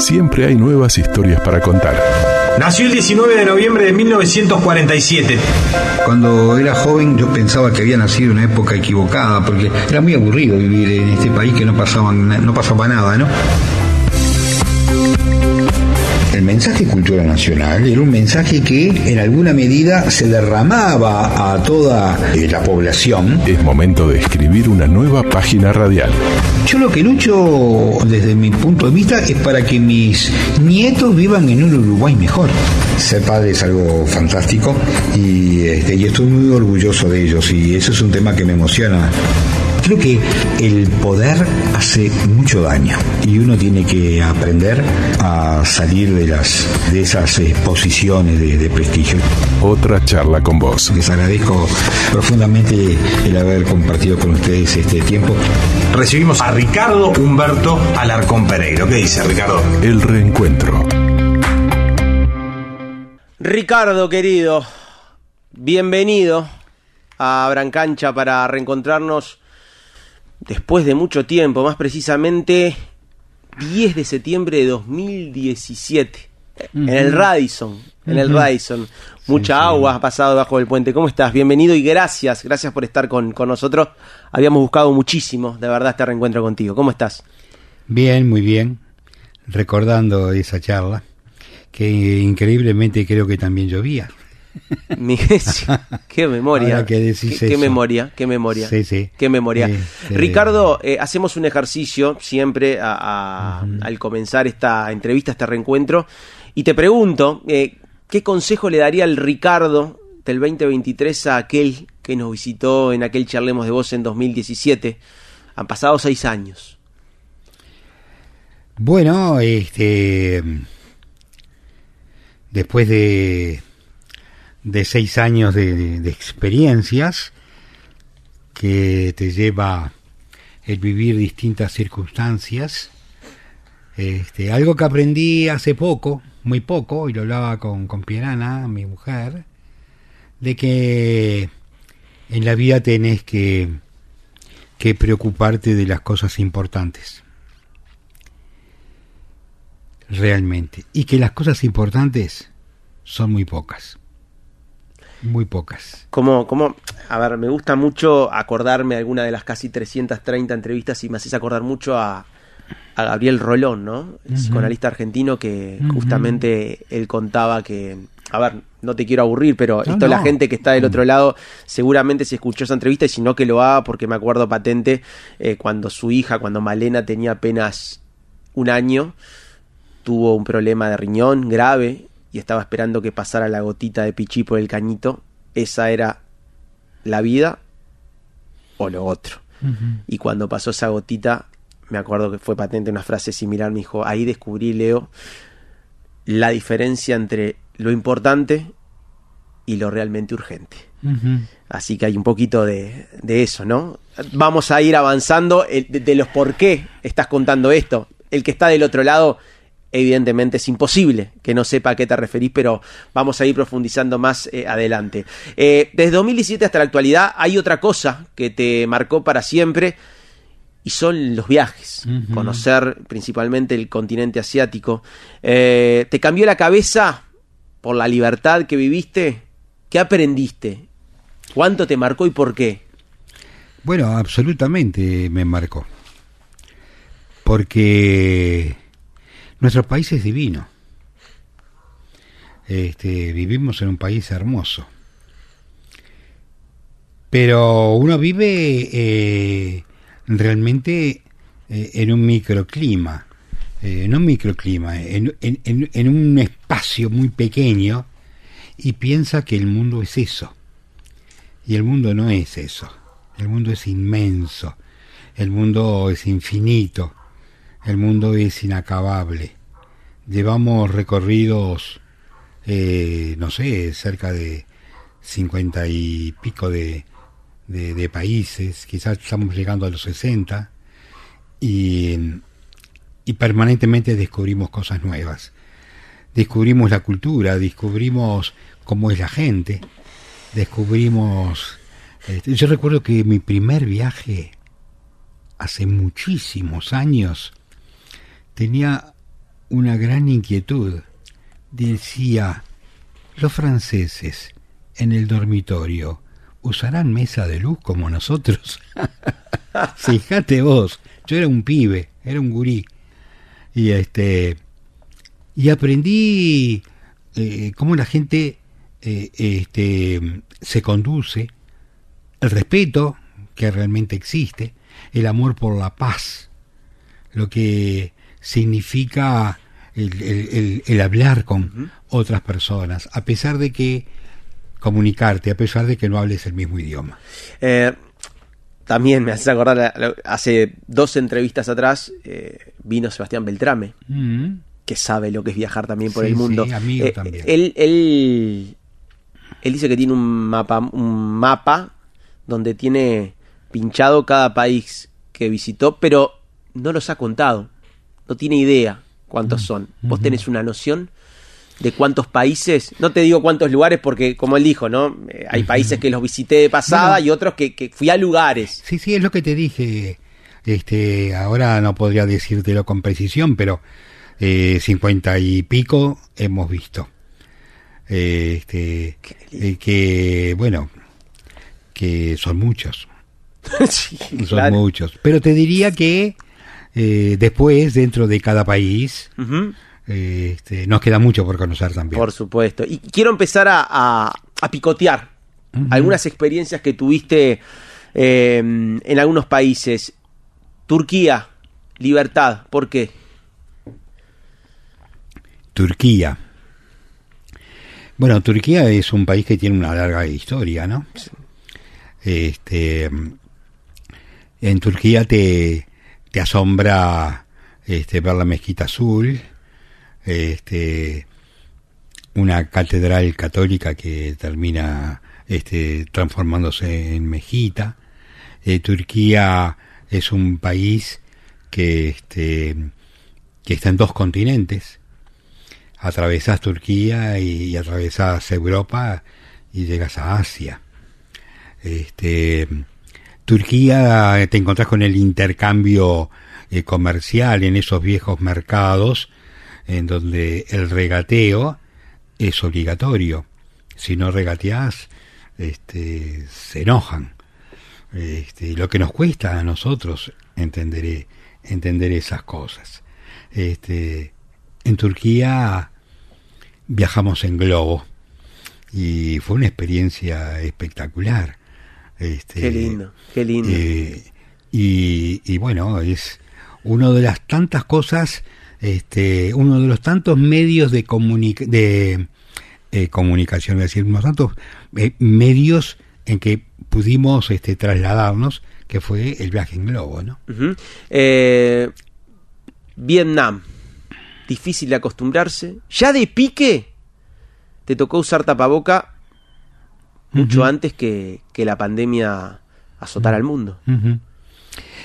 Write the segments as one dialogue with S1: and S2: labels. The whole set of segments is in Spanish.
S1: Siempre hay nuevas historias para contar.
S2: Nació el 19 de noviembre de 1947.
S3: Cuando era joven yo pensaba que había nacido en una época equivocada, porque era muy aburrido vivir en este país que no, pasaban, no pasaba nada, ¿no? El mensaje cultura nacional era un mensaje que en alguna medida se derramaba a toda eh, la población.
S1: Es momento de escribir una nueva página radial.
S3: Yo lo que lucho desde mi punto de vista es para que mis nietos vivan en un Uruguay mejor. Ser padre es algo fantástico y, este, y estoy muy orgulloso de ellos y eso es un tema que me emociona. Creo que el poder hace mucho daño y uno tiene que aprender a salir de las de esas exposiciones de, de prestigio.
S1: Otra charla con vos.
S3: Les agradezco profundamente el haber compartido con ustedes este tiempo.
S2: Recibimos a Ricardo Humberto Alarcón Pereiro. ¿Qué dice Ricardo?
S1: El reencuentro.
S4: Ricardo, querido, bienvenido a Brancancha para reencontrarnos después de mucho tiempo, más precisamente 10 de septiembre de 2017, en el Radisson, en el Radisson. Mucha agua ha pasado bajo el puente. ¿Cómo estás? Bienvenido y gracias, gracias por estar con, con nosotros. Habíamos buscado muchísimo, de verdad, este reencuentro contigo. ¿Cómo estás?
S3: Bien, muy bien. Recordando esa charla, que increíblemente creo que también llovía.
S4: Qué memoria.
S3: Ahora que decís
S4: qué, memoria, qué memoria.
S3: Sí, sí.
S4: Qué memoria.
S3: Sí.
S4: Ricardo, eh, hacemos un ejercicio siempre a- a- al comenzar esta entrevista, este reencuentro, y te pregunto, eh, ¿qué consejo le daría el Ricardo del 2023 a aquel que nos visitó en aquel Charlemos de Voz en 2017? Han pasado seis años.
S3: Bueno, este después de, de seis años de, experiencias que te lleva el vivir distintas circunstancias, este, algo que aprendí hace poco, muy poco, y lo hablaba con, con Pierana, mi mujer, de que en la vida tenés que, que preocuparte de las cosas importantes realmente. Y que las cosas importantes son muy pocas. Muy pocas.
S4: Como, como, a ver, me gusta mucho acordarme alguna de las casi 330 entrevistas y me haces acordar mucho a, a Gabriel Rolón, ¿no? El psicoanalista argentino que justamente él contaba que, a ver, no te quiero aburrir, pero
S3: No,
S4: esto la gente que está del otro lado seguramente se escuchó esa entrevista y si no que lo haga porque me acuerdo patente eh, cuando su hija, cuando Malena tenía apenas un año, tuvo un problema de riñón grave y estaba esperando que pasara la gotita de pichí por el cañito. Esa era la vida o lo otro. Y cuando pasó esa gotita, me acuerdo que fue patente una frase similar, me dijo, ahí descubrí, Leo, la diferencia entre lo importante y lo realmente urgente. Así que hay un poquito de, de eso, ¿no? Vamos a ir avanzando de, de los por qué estás contando esto. El que está del otro lado, evidentemente es imposible que no sepa a qué te referís, pero vamos a ir profundizando más eh, adelante. Eh, desde 2017 hasta la actualidad hay otra cosa que te marcó para siempre y son los viajes. Conocer principalmente el continente asiático. Eh, ¿Te cambió la cabeza por la libertad que viviste? ¿Qué aprendiste? ¿Cuánto te marcó y por qué?
S3: Bueno, absolutamente me marcó. Porque nuestro país es divino. Este, vivimos en un país hermoso. Pero uno vive eh, realmente eh, en un microclima. Eh, no microclima, en un espacio muy pequeño y piensa que el mundo es eso. Y el mundo no es eso. El mundo es inmenso. El mundo es infinito. El mundo es inacabable. Llevamos recorridos, eh, no sé, cerca de cincuenta y pico de, de, países. Quizás estamos llegando a los 60. Y, y permanentemente descubrimos cosas nuevas. Descubrimos la cultura, descubrimos cómo es la gente, descubrimos... este, yo recuerdo que mi primer viaje, hace muchísimos años, tenía una gran inquietud. Decía, los franceses en el dormitorio usarán mesa de luz como nosotros. Fíjate vos, yo era un pibe, era un gurí. Y este y aprendí eh, cómo la gente eh, este, se conduce, el respeto que realmente existe, el amor por la paz, lo que significa el, el- el hablar con otras personas, a pesar de que comunicarte, a pesar de que no hables el mismo idioma.
S4: Eh, también me hace acordar, hace dos entrevistas atrás eh, vino Sebastián Beltrame,
S3: Mm.
S4: que sabe lo que es viajar también por
S3: Sí,
S4: el mundo.
S3: sí, amigo
S4: Eh,
S3: también.
S4: Él, él, él dice que tiene un mapa, un mapa donde tiene pinchado cada país que visitó, pero no los ha contado. No tiene idea
S3: Mm.
S4: cuántos son. ¿Vos tenés una noción de cuántos países? No te digo cuántos lugares porque, como él dijo, ¿no? Eh, hay países que los visité de pasada
S3: Bueno.
S4: y otros que, que fui a lugares.
S3: Sí, sí, es lo que te dije. Este, ahora no podría decírtelo con precisión, pero eh, cincuenta y pico hemos visto. Eh, este, eh, que bueno, que son muchos,
S4: Sí,
S3: son
S4: claro.
S3: muchos. Pero te diría que eh, después, dentro de cada país, eh, este, nos queda mucho por conocer también.
S4: Por supuesto. Y quiero empezar a, a- a picotear algunas experiencias que tuviste eh, en algunos países. Turquía, libertad, ¿por qué?
S3: Turquía. Bueno, Turquía es un país que tiene una larga historia, ¿no? Este, en Turquía te, te asombra este, ver la mezquita azul, este, una catedral católica que termina este, transformándose en mejita. Eh, Turquía es un país que, este, que está en dos continentes. Atravesás Turquía y, y atravesás Europa y llegas a Asia. Este, Turquía te encontrás con el intercambio eh, comercial en esos viejos mercados en donde el regateo es obligatorio. Si no regateás, este, se enojan. Este, lo que nos cuesta a nosotros entender, entender esas cosas. Este, en Turquía viajamos en globo y fue una experiencia espectacular. Este,
S4: Qué lindo, qué lindo.
S3: eh, y, y bueno, es una de las tantas cosas, este, uno de los tantos medios de, comunica de eh, comunicación, es decir, unos tantos eh, medios en que pudimos este, trasladarnos, que fue el viaje en globo, ¿no?
S4: Eh, Vietnam, difícil de acostumbrarse. Ya de pique te tocó usar tapaboca mucho antes que, que la pandemia azotara al mundo.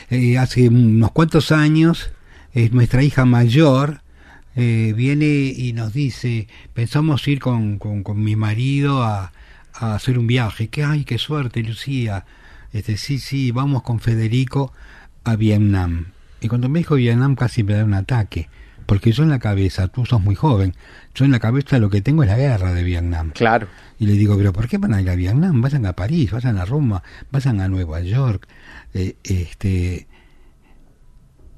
S3: Eh, hace unos cuantos años, eh, nuestra hija mayor eh, viene y nos dice, pensamos ir con, con, con mi marido a, a hacer un viaje. Que ay, qué suerte, Lucía. Este, sí, sí, vamos con Federico a Vietnam. Y cuando me dijo Vietnam casi me da un ataque. Porque yo en la cabeza, tú sos muy joven, yo en la cabeza lo que tengo es la guerra de Vietnam.
S4: Claro.
S3: Y le digo, pero ¿por qué van a ir a Vietnam? Vayan a París, vayan a Roma, vayan a Nueva York. Eh, este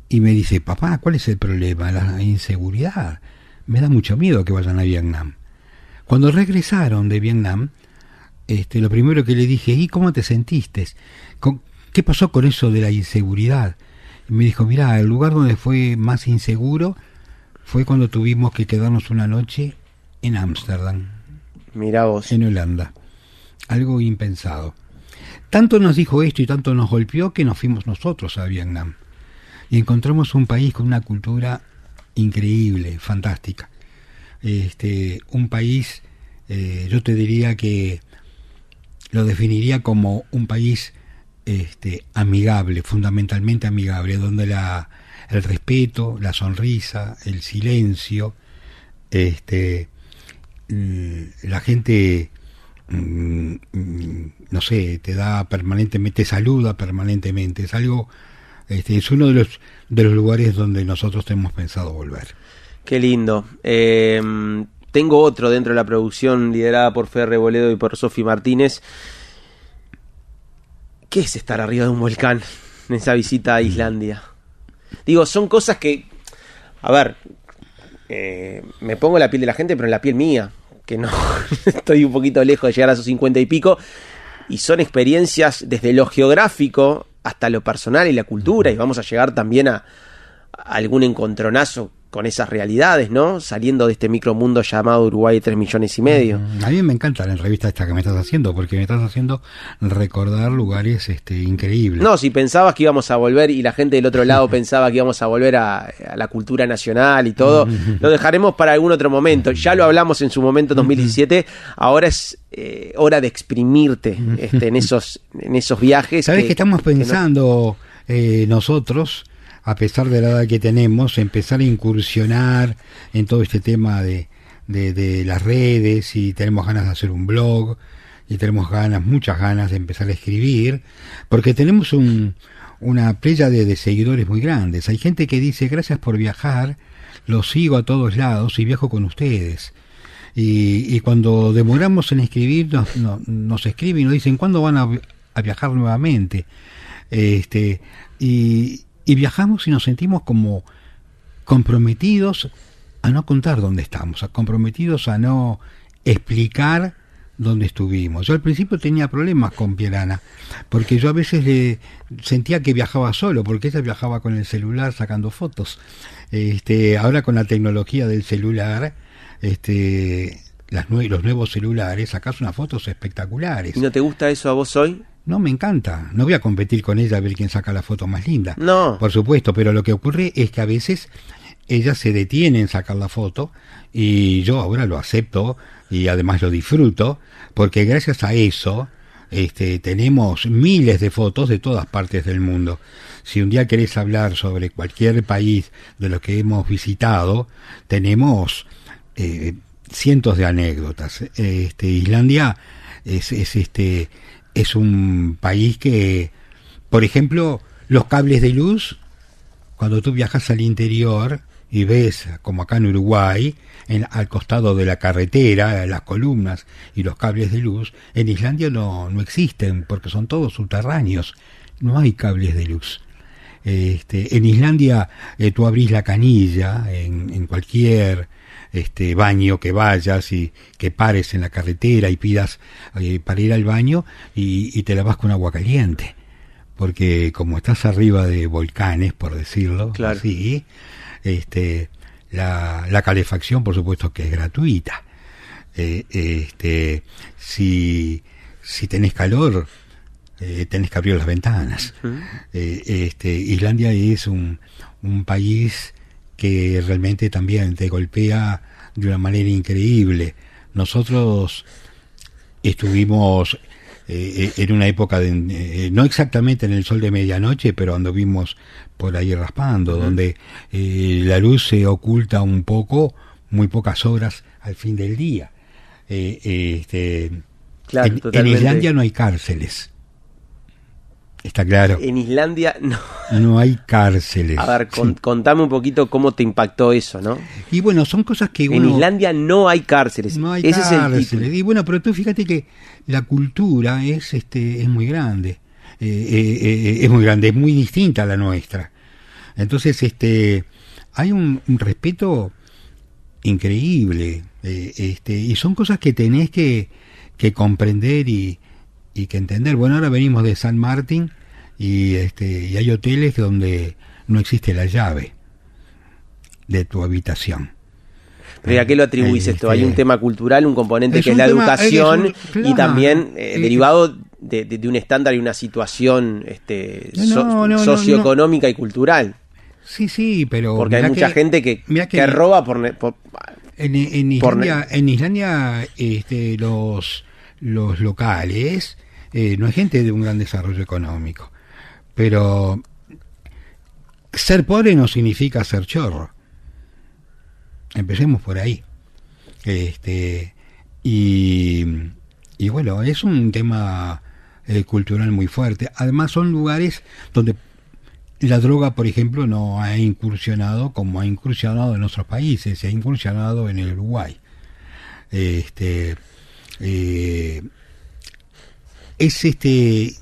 S3: Y me dice, papá, ¿cuál es el problema? La inseguridad. Me da mucho miedo que vayan a Vietnam. Cuando regresaron de Vietnam, este, lo primero que le dije, ¿y cómo te sentiste? ¿Con- ¿Qué pasó con eso de la inseguridad? Y me dijo, mira, el lugar donde fue más inseguro fue cuando tuvimos que quedarnos una noche en Ámsterdam
S4: Mira vos.
S3: en Holanda. Algo impensado. Tanto nos dijo esto y tanto nos golpeó que nos fuimos nosotros a Vietnam. Y encontramos un país con una cultura increíble, fantástica. Este, un país, eh, yo te diría que lo definiría como un país este, amigable, fundamentalmente amigable, donde la, el respeto, la sonrisa, el silencio, este, mm, la gente, mm, mm, no sé, te da permanentemente, te saluda permanentemente. Es algo, este, es uno de los, de los lugares donde nosotros tenemos pensado volver.
S4: Qué lindo. Eh, tengo otro dentro de la producción liderada por Ferre Boledo y por Sofi Martínez. ¿Qué es estar arriba de un volcán en esa visita a Islandia? Digo, son cosas que, a ver, eh, me pongo la piel de la gente, pero en la piel mía, que no estoy un poquito lejos de llegar a esos cincuenta y pico, y son experiencias desde lo geográfico hasta lo personal y la cultura, y vamos a llegar también a, a algún encontronazo con esas realidades, ¿no? Saliendo de este micromundo llamado Uruguay de 3 millones y medio.
S3: Mm, A mí me encanta la entrevista esta que me estás haciendo, porque me estás haciendo recordar lugares este, increíbles.
S4: No, si pensabas que íbamos a volver y la gente del otro lado pensaba que íbamos a volver a, a la cultura nacional y todo, lo dejaremos para algún otro momento. Ya lo hablamos en su momento en 2017, ahora es eh, hora de exprimirte este, en, esos, en esos viajes.
S3: ¿Sabes que, estamos
S4: que no-
S3: pensando eh, nosotros, a pesar de la edad que tenemos, empezar a incursionar en todo este tema de, de, las redes y tenemos ganas de hacer un blog y tenemos ganas, muchas ganas de empezar a escribir, porque tenemos un, una playa de, seguidores muy grandes. Hay gente que dice, gracias por viajar, los sigo a todos lados y viajo con ustedes. Y, cuando demoramos en escribir, nos, no- nos escriben y nos dicen, ¿cuándo van a, a viajar nuevamente? Este, y, y viajamos y nos sentimos como comprometidos a no contar dónde estamos, a comprometidos a no explicar dónde estuvimos. Yo al principio tenía problemas con Pierana, porque yo a veces le sentía que viajaba solo, porque ella viajaba con el celular sacando fotos. Este, ahora con la tecnología del celular, este, las los nuevos celulares, sacas unas fotos espectaculares.
S4: ¿Y no te gusta eso a vos hoy?
S3: No, me encanta. No voy a competir con ella a ver quién saca la foto más linda.
S4: No.
S3: Por supuesto, pero lo que ocurre es que a veces ella se detiene en sacar la foto y yo ahora lo acepto y además lo disfruto porque gracias a eso este, tenemos miles de fotos de todas partes del mundo. Si un día querés hablar sobre cualquier país de los que hemos visitado, tenemos eh, cientos de anécdotas. Este, Islandia es, es este es un país que, por ejemplo, los cables de luz, cuando tú viajas al interior y ves, como acá en Uruguay, en, al costado de la carretera, las columnas y los cables de luz, en Islandia no, no existen porque son todos subterráneos, no hay cables de luz. Este, en Islandia eh, tú abrís la canilla en, en cualquier este baño que vayas y que pares en la carretera y pidas eh, para ir al baño y, y te lavas con agua caliente. Porque como estás arriba de volcanes por decirlo
S4: Claro.
S3: así este la, la calefacción por supuesto que es gratuita. Eh, este si si tenés calor eh, tenés que abrir las ventanas. Eh, este, Islandia es un, un país que realmente también te golpea de una manera increíble. Nosotros estuvimos eh, en una época, de, eh, no exactamente en el sol de medianoche, pero anduvimos por ahí raspando, donde eh, la luz se oculta un poco, muy pocas horas al fin del día. Eh, este,
S4: Claro,
S3: en- en. Islandia no hay cárceles. Está claro.
S4: En Islandia, no.
S3: No hay cárceles.
S4: A ver, con-
S3: Sí.
S4: contame un poquito cómo te impactó eso, ¿no?
S3: Y bueno, son cosas que
S4: En. Islandia no hay cárceles.
S3: no hay
S4: Ese es el
S3: cárceles.
S4: título.
S3: Y bueno, pero tú fíjate que la cultura es este es muy grande. Eh, eh, eh, es muy grande, es muy distinta a la nuestra. Entonces, este hay un, un respeto increíble. este, y son cosas que tenés que, que comprender y, y que entender. Bueno, ahora venimos de San Martín y este y hay hoteles donde no existe la llave de tu habitación.
S4: Pero ¿y a qué lo atribuís esto? Hay
S3: este,
S4: un tema cultural, un componente
S3: es
S4: que es la
S3: tema-
S4: educación
S3: es un-
S4: y también eh, derivado de, de- de un estándar y una situación este,
S3: No,
S4: so-
S3: no, no,
S4: socioeconómica y cultural.
S3: Sí, sí, pero
S4: Porque hay mucha
S3: que-
S4: gente que, que roba por,
S3: En, en
S4: Por
S3: Islandia, en Islandia este, los, los locales eh, no es gente de un gran desarrollo económico, pero ser pobre no significa ser chorro. Empecemos por ahí. Este, y, y bueno, es un tema eh, cultural muy fuerte. Además son lugares donde la droga, por ejemplo, no ha incursionado como ha incursionado en otros países, se ha incursionado en el Uruguay. Este, eh, es este,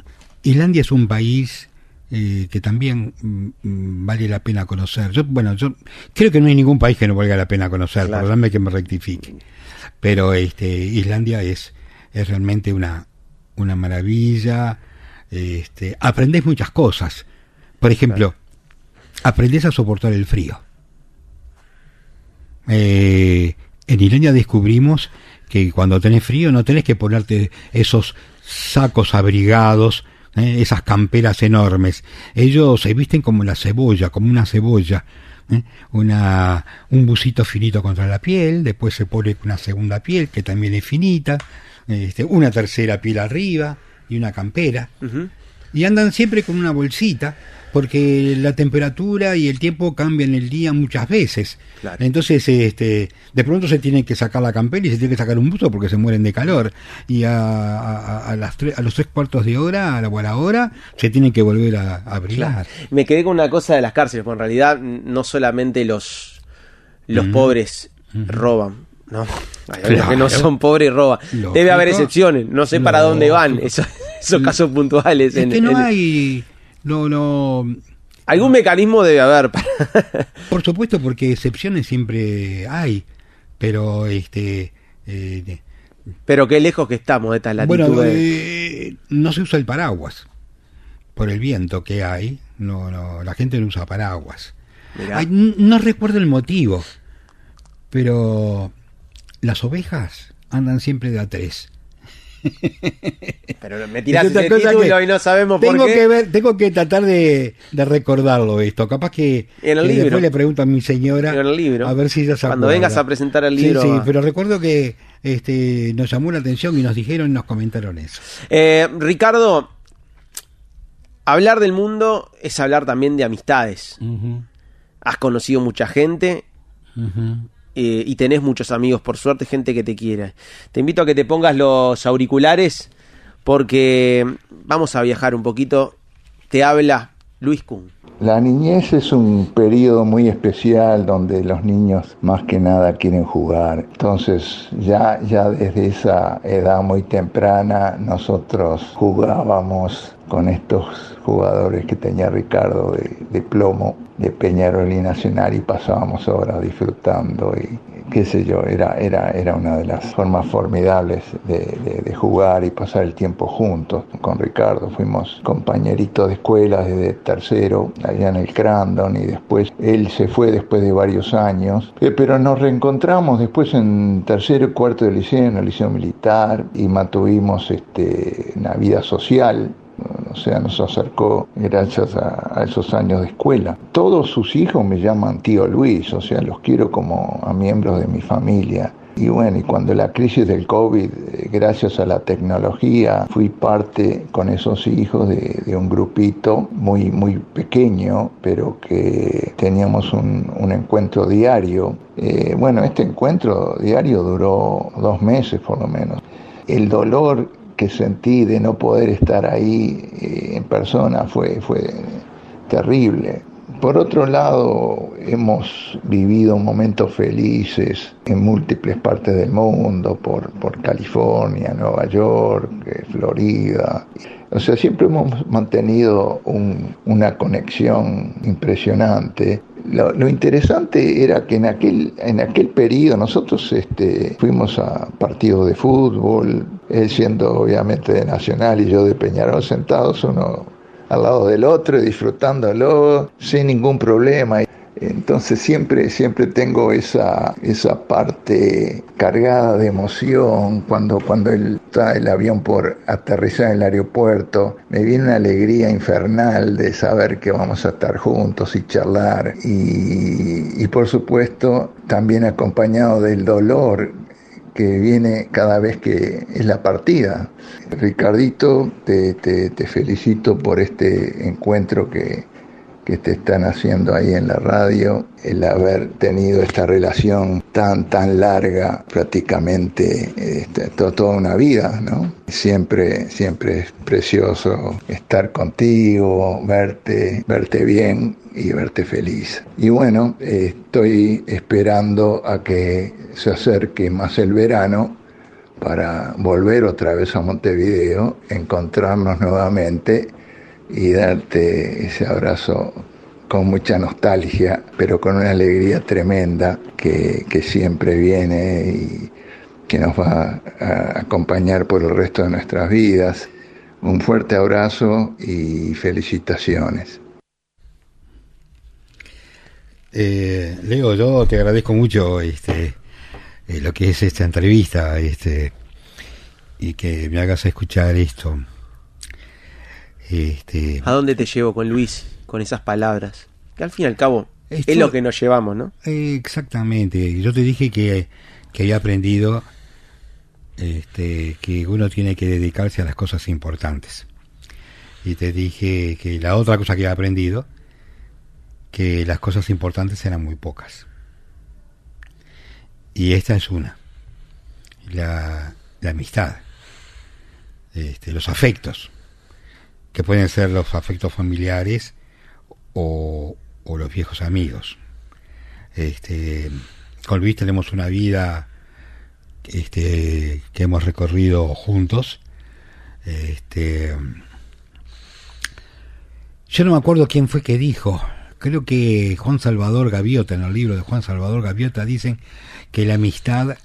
S3: Islandia es un país eh, que también mm, mm, vale la pena conocer. Yo, bueno, yo creo que no hay ningún país que no valga la pena conocer,
S4: Claro.
S3: perdóname que me rectifique. Pero este, Islandia es, es realmente una, una maravilla. Este, aprendes muchas cosas. Por ejemplo, aprendes a soportar el frío. Eh, en Islandia descubrimos que cuando tenés frío no tenés que ponerte esos sacos abrigados, eh, esas camperas enormes. Ellos se visten como la cebolla, como una cebolla. eh, Una, un busito finito contra la piel, después se pone una segunda piel que también es finita, este, una tercera piel arriba y una campera y andan siempre con una bolsita porque la temperatura y el tiempo cambian el día muchas veces.
S4: Claro.
S3: Entonces, este, de pronto se tienen que sacar la campera y se tiene que sacar un buzo porque se mueren de calor. Y a, a- a las tres- a los tres cuartos de hora, a la, o a la hora, se tienen que volver a, abrigar.
S4: Me quedé con una cosa de las cárceles, porque en realidad no solamente los, los pobres roban, ¿no? Hay que no son pobres y roban.
S3: Lógico.
S4: Debe haber excepciones, no sé para dónde van esos, esos casos puntuales.
S3: Es
S4: en-
S3: que no
S4: en-
S3: hay... No, no,
S4: Algún mecanismo debe haber para...
S3: Por supuesto, porque excepciones siempre hay, pero este... eh,
S4: Pero qué lejos que estamos de estas latitudes.
S3: Bueno, eh, no se usa el paraguas por el viento que hay. No, no, la gente no usa paraguas. Ay, no recuerdo el motivo, pero las ovejas andan siempre de a tres.
S4: Pero me tirás ese título
S3: que
S4: y no sabemos
S3: tengo
S4: por qué.
S3: que ver, tengo que tratar de, de recordarlo esto. Capaz que,
S4: En el
S3: que
S4: libro.
S3: después le pregunto a mi señora
S4: En el libro.
S3: a ver si ella se
S4: Cuando
S3: acuerda.
S4: vengas a presentar el
S3: Sí,
S4: libro,
S3: Sí,
S4: va.
S3: pero recuerdo que este nos llamó la atención y nos dijeron y nos comentaron eso.
S4: Eh, Ricardo, hablar del mundo es hablar también de amistades. Has conocido mucha gente
S3: Ujú.
S4: Eh, y tenés muchos amigos, por suerte, gente que te quiere. Te invito a que te pongas los auriculares porque vamos a viajar un poquito. Te habla Luis Kuhn.
S5: La niñez es un periodo muy especial donde los niños más que nada quieren jugar. Entonces ya, ya desde esa edad muy temprana nosotros jugábamos con estos jugadores que tenía Ricardo de, de plomo, de Peñarol y Nacional y pasábamos horas disfrutando y qué sé yo, era, era, era una de las formas formidables de, de- jugar y pasar el tiempo juntos. Con Ricardo fuimos compañeritos de escuela desde tercero, allá en el Crandon, y después él se fue después de varios años, Eh, pero nos reencontramos después en tercero y cuarto de liceo, en el liceo militar, y mantuvimos este, una vida social o sea, nos acercó gracias a, a esos años de escuela. Todos sus hijos me llaman tío Luis, o sea, los quiero como a miembros de mi familia. Y bueno, y cuando la crisis del COVID, eh, gracias a la tecnología, fui parte con esos hijos de, de un grupito muy, muy pequeño, pero que teníamos un, un encuentro diario. Eh, bueno, este encuentro diario duró dos meses por lo menos. El dolor que sentí de no poder estar ahí eh, en persona fue, fue terrible. Por otro lado, hemos vivido momentos felices en múltiples partes del mundo, por, por California, Nueva York, eh, Florida. O sea, siempre hemos mantenido un- una conexión impresionante. Lo, lo interesante era que en aquel, en aquel periodo nosotros este, fuimos a partidos de fútbol, él siendo obviamente de Nacional y yo de Peñarol, sentados uno al lado del otro disfrutándolo sin ningún problema. Entonces siempre, siempre tengo esa, esa parte cargada de emoción cuando, cuando él está el avión por aterrizar en el aeropuerto. Me viene una alegría infernal de saber que vamos a estar juntos y charlar. Y, por supuesto también acompañado del dolor que viene cada vez que es la partida. Ricardito, te- te felicito por este encuentro que que te están haciendo ahí en la radio, el haber tenido esta relación tan, tan larga, prácticamente este, toda una vida, ¿no? Siempre, siempre es precioso estar contigo, verte, verte bien y verte feliz. Y bueno, estoy esperando a que se acerque más el verano para volver otra vez a Montevideo, encontrarnos nuevamente y darte ese abrazo con mucha nostalgia, pero con una alegría tremenda que, siempre viene y que nos va a acompañar por el resto de nuestras vidas. Un fuerte abrazo y felicitaciones.
S3: Eh, Leo, yo te agradezco mucho este, eh, lo que es esta entrevista este, y que me hagas escuchar esto.
S4: Este, ¿A dónde te llevo con Luis, con esas palabras? Que al fin y al cabo es lo que nos llevamos, ¿no?
S3: exactamente. Yo te dije que, que había aprendido este, que uno tiene que dedicarse a las cosas importantes. Y te dije que la otra cosa que he aprendido, que las cosas importantes eran muy pocas. Y esta es una. La, la amistad. Este, los afectos que pueden ser los afectos familiares o, los viejos amigos. Este, con Luis tenemos una vida este, que hemos recorrido juntos. Este, yo no me acuerdo quién fue que dijo, creo que Juan Salvador Gaviota, en el libro de Juan Salvador Gaviota, dicen que la amistad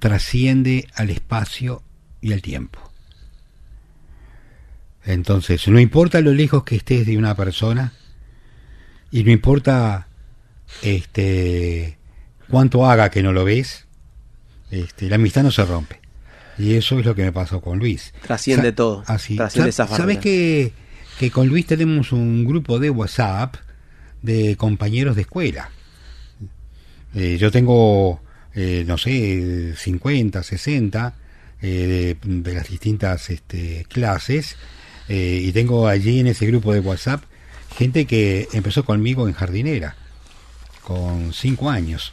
S3: trasciende al espacio y al tiempo. Entonces, no importa lo lejos que estés de una persona y no importa este cuánto haga que no lo ves, este, la amistad no se rompe. Y eso es lo que me pasó con Luis.
S4: Trasciende todo.
S3: Así. ¿Sabes que, que con Luis tenemos un grupo de WhatsApp de compañeros de escuela? Eh, yo tengo, eh, no sé, 50, 60 eh, de, de, las distintas este, clases eh, y tengo allí en ese grupo de WhatsApp gente que empezó conmigo en jardinera, con cinco años.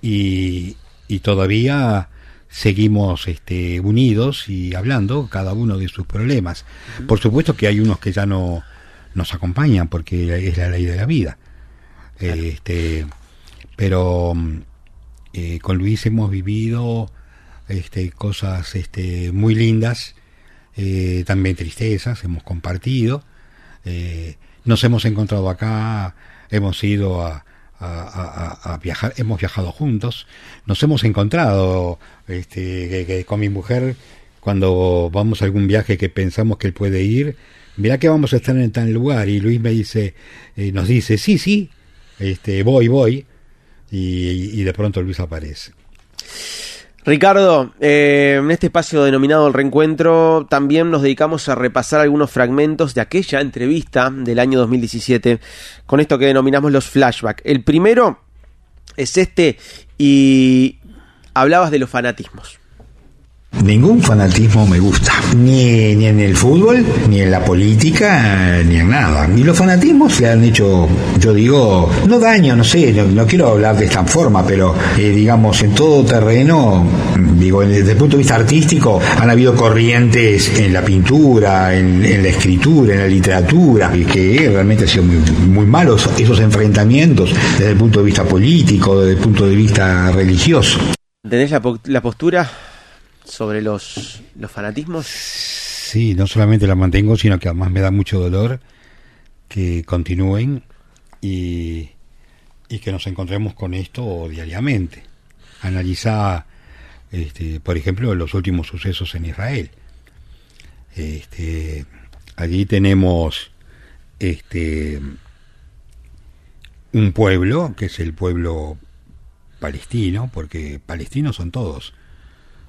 S3: Y, y todavía seguimos este, unidos y hablando cada uno de sus problemas. Por supuesto que hay unos que ya no nos acompañan porque es la ley de la vida. Este, pero eh, con Luis hemos vivido este, cosas este, muy lindas eh, también tristezas, hemos compartido, eh, nos hemos encontrado acá, hemos ido a, viajar, hemos viajado juntos, nos hemos encontrado este, con mi mujer cuando vamos a algún viaje que pensamos que él puede ir, mira que vamos a estar en tal lugar y Luis me dice, eh, nos dice, sí, sí, este, voy, voy, y, y de pronto Luis aparece.
S4: Ricardo, eh, en este espacio denominado El Reencuentro también nos dedicamos a repasar algunos fragmentos de aquella entrevista del año 2017 con esto que denominamos los flashbacks. El primero es este y hablabas de los fanatismos.
S6: Ningún fanatismo me gusta, ni, ni, en el fútbol, ni en la política, ni en nada. Y los fanatismos se han hecho, yo digo, no daño, no sé, no, quiero hablar de esta forma, pero eh, digamos, en todo terreno, digo, desde el punto de vista artístico, han habido corrientes en la pintura, en, la escritura, en la literatura, y que realmente han sido muy, muy malos esos enfrentamientos desde el punto de vista político, desde el punto de vista religioso.
S4: ¿Tenés la, la postura sobre los, los fanatismos?
S3: Sí, no solamente la mantengo, sino que además me da mucho dolor que continúen y, y que nos encontremos con esto diariamente. Analiza, este, por ejemplo, los últimos sucesos en Israel. Este, allí tenemos este, un pueblo, que es el pueblo palestino, porque palestinos son todos,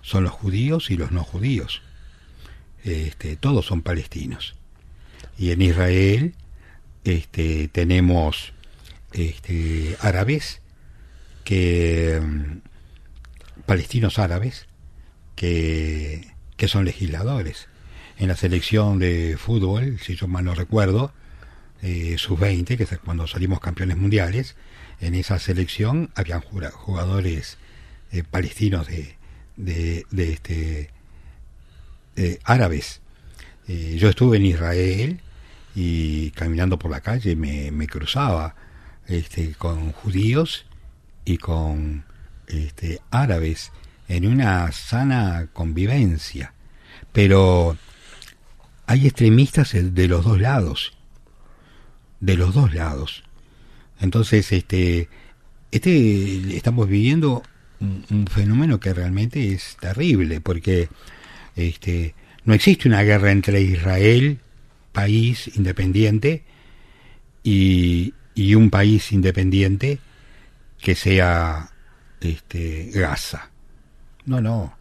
S3: son los judíos y los no judíos. Este, todos son palestinos. Y en Israel este, tenemos este, árabes, que, mm, palestinos árabes, que, que son legisladores. En la selección de fútbol, si yo mal no recuerdo, eh, sub-20, que es cuando salimos campeones mundiales, en esa selección habían jugadores eh, palestinos de, de, este árabes. Eh, yo estuve en Israel y caminando por la calle me, me cruzaba este, con judíos y con este, árabes en una sana convivencia. Pero hay extremistas de los dos lados. De los dos lados. Entonces, este, este estamos viviendo un, fenómeno que realmente es terrible, porque este, no existe una guerra entre Israel, país independiente, y, y un país independiente que sea este, Gaza. No, no,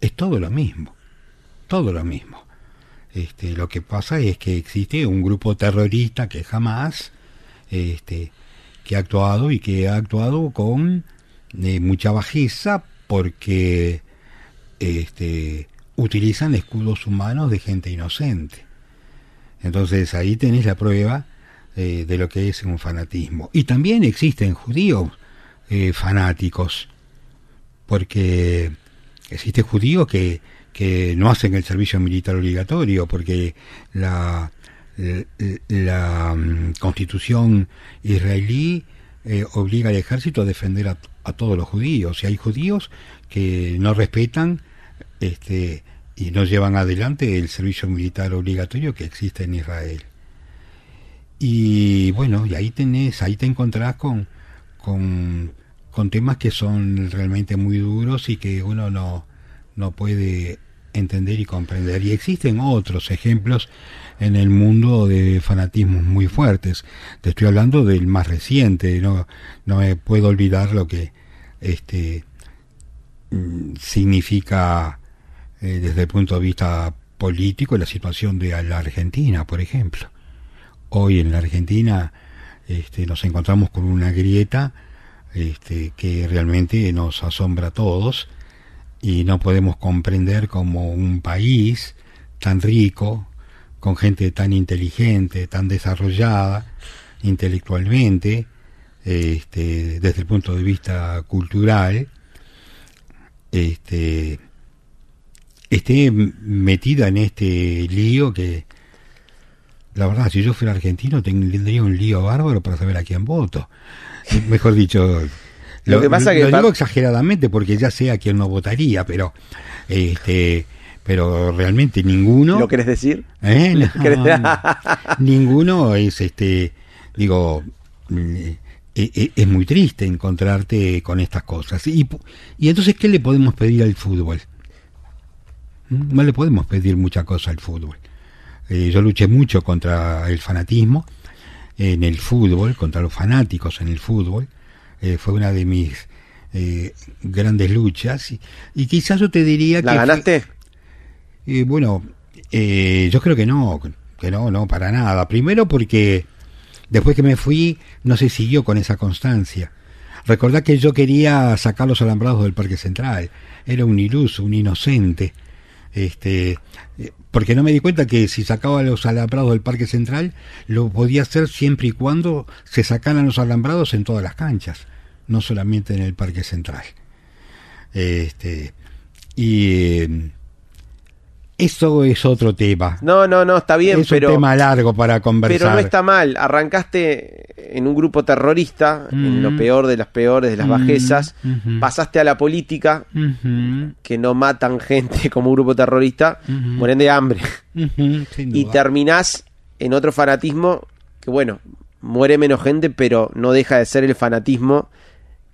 S3: es todo lo mismo, todo lo mismo. Este, lo que pasa es que existe un grupo terrorista que jamás este, que ha actuado y que ha actuado con eh, mucha bajeza porque este, utilizan escudos humanos de gente inocente. Entonces ahí tenés la prueba eh, de lo que es un fanatismo. Y también existen judíos eh, fanáticos, porque existen judíos que, que no hacen el servicio militar obligatorio, porque la, la, la mm, constitución israelí eh, obliga al ejército a defender a, a, todos los judíos. Y hay judíos que no respetan este, y no llevan adelante el servicio militar obligatorio que existe en Israel. Y bueno, y ahí tenés, ahí te encontrás con, con, con temas que son realmente muy duros y que uno no, no puede entender y comprender. Y existen otros ejemplos en el mundo de fanatismos muy fuertes. Te estoy hablando del más reciente, no, no me puedo olvidar lo que este significa eh, desde el punto de vista político la situación de la Argentina, por ejemplo. Hoy en la Argentina este, nos encontramos con una grieta este, que realmente nos asombra a todos y no podemos comprender como un país tan rico, con gente tan inteligente, tan desarrollada intelectualmente, este, desde el punto de vista cultural, este, esté metida en este lío que, la verdad, si yo fuera argentino tendría un lío bárbaro para saber a quién voto. Mejor dicho,
S4: lo,
S3: lo,
S4: que pasa
S3: lo
S4: que
S3: digo exageradamente porque ya sé a quién no votaría, pero este pero realmente ninguno
S4: ¿Lo querés decir?
S3: ¿Eh? No, no. ninguno es este digo eh, eh, es muy triste encontrarte con estas cosas. Y, y entonces, ¿qué le podemos pedir al fútbol? No le podemos pedir mucha cosa al fútbol. Eh, yo luché mucho contra el fanatismo en el fútbol, contra los fanáticos en el fútbol. Eh, fue una de mis eh, grandes luchas. Y, y, quizás yo te diría
S4: ¿La
S3: que...
S4: ganaste?
S3: Fue, bueno, yo creo que no, que no, no, para nada. Primero porque después que me fui no se siguió con esa constancia. Recordá que yo quería sacar los alambrados del Parque Central. Era un iluso, un inocente. Este, porque no me di cuenta que si sacaba los alambrados del Parque Central lo podía hacer siempre y cuando se sacaran los alambrados en todas las canchas, no solamente en el Parque Central. Este, y eso es otro tema.
S4: No, no, no, está bien,
S3: es
S4: pero.
S3: un tema largo para conversar.
S4: Pero no está mal. Arrancaste en un grupo terrorista, mm. en lo peor de las peores, de las mm. bajezas. Mm -hmm. Pasaste a la política, que no matan gente como grupo terrorista, mueren de hambre. y terminás en otro fanatismo que, bueno, muere menos gente, pero no deja de ser el fanatismo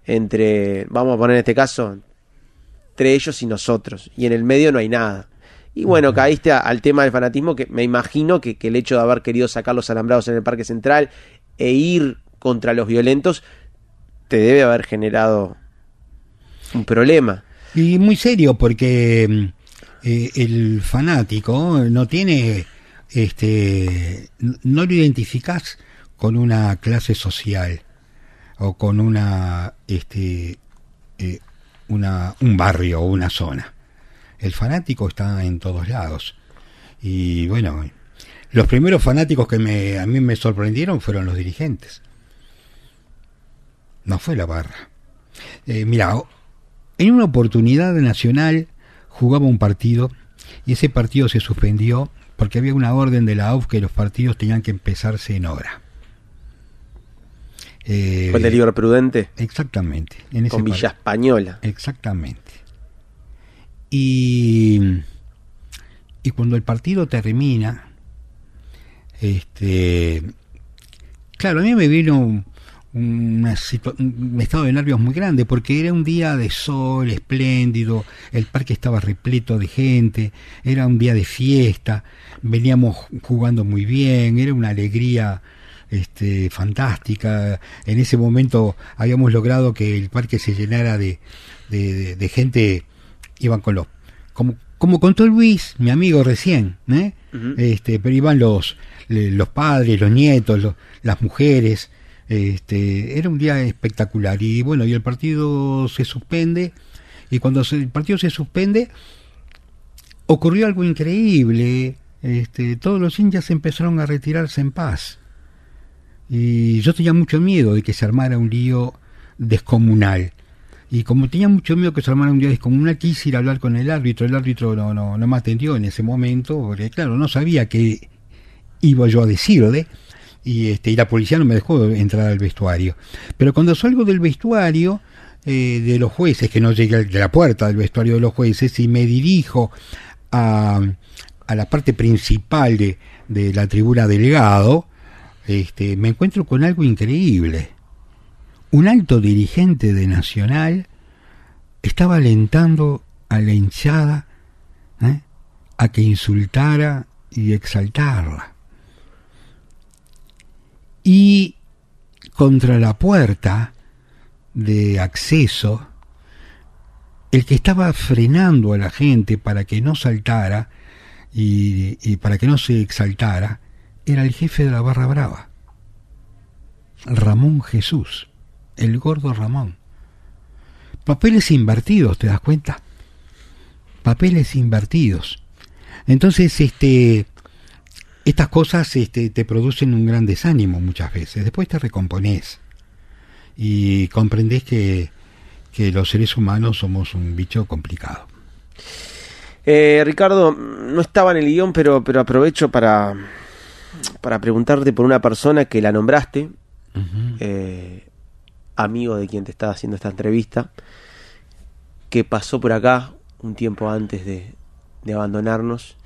S4: entre, vamos a poner en este caso, entre ellos y nosotros. Y en el medio no hay nada. Y bueno, caíste al tema del fanatismo, que me imagino que, el hecho de haber querido sacar los alambrados en el Parque Central e ir contra los violentos te debe haber generado un problema.
S3: Y muy serio, porque eh, el fanático no tiene, este, no lo identificás con una clase social o con una, este, eh, una, un barrio o una zona el fanático está en todos lados. Y bueno, los primeros fanáticos que me, a mí me sorprendieron fueron los dirigentes. No fue la barra. Eh, mira, en una oportunidad nacional jugaba un partido y ese partido se suspendió porque había una orden de la AUF que los partidos tenían que empezarse en hora.
S4: Eh, ¿Fue el de Libre Prudente?
S3: Exactamente.
S4: En con Villa Española.
S3: Exactamente. Y, y cuando el partido termina, este, claro, a mí me vino un, un estado de nervios muy grande porque era un día de sol espléndido, el parque estaba repleto de gente, era un día de fiesta, veníamos jugando muy bien, era una alegría este, fantástica. En ese momento habíamos logrado que el parque se llenara de, de, gente, iban con los, como, como contó Luis, mi amigo recién, ¿eh? este, pero iban los, los padres, los nietos, las mujeres. Este, era un día espectacular y bueno, y el partido se suspende y cuando el partido se suspende ocurrió algo increíble. Este, todos los hinchas empezaron a retirarse en paz. Y yo tenía mucho miedo de que se armara un lío descomunal. Y como tenía mucho miedo que se armara un lío descomunal, quise ir a hablar con el árbitro. El árbitro no, no, no me atendió en ese momento, porque claro, no sabía qué iba yo a decirle. Y, este, y la policía no me dejó entrar al vestuario. Pero cuando salgo del vestuario eh, de los jueces, que no llegué a la puerta del vestuario de los jueces, y me dirijo a, a la parte principal de, de la tribuna delegado, este, me encuentro con algo increíble. Un alto dirigente de Nacional estaba alentando a la hinchada ¿eh? a que insultara y exaltarla. Y contra la puerta de acceso, el que estaba frenando a la gente para que no saltara y, y para que no se exaltara, era el jefe de la barra brava, Ramón Jesús, el gordo Ramón. Papeles invertidos, ¿te das cuenta? Papeles invertidos. Entonces, este, estas cosas este, te producen un gran desánimo muchas veces. Después te recompones y comprendes que, que los seres humanos somos un bicho complicado.
S4: Eh, Ricardo, no estaba en el guion, pero, pero aprovecho para, para preguntarte por una persona que la nombraste, eh, amigo de quien te estaba haciendo esta entrevista, que pasó por acá un tiempo antes de, abandonarnos,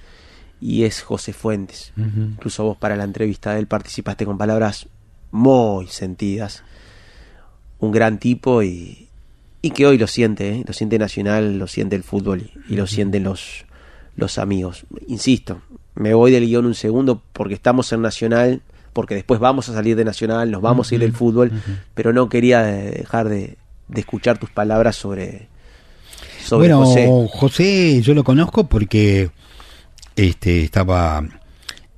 S4: y es José Fuentes. Incluso vos para la entrevista de él participaste con palabras muy sentidas. Un gran tipo y, y que hoy lo siente, ¿eh? lo siente Nacional, lo siente el fútbol y, lo sienten los, los amigos. Insisto, me voy del guion un segundo porque estamos en Nacional, porque después vamos a salir de Nacional, nos vamos a ir del fútbol, pero no quería dejar de, escuchar tus palabras sobre,
S3: sobre bueno, José. José yo lo conozco porque este estaba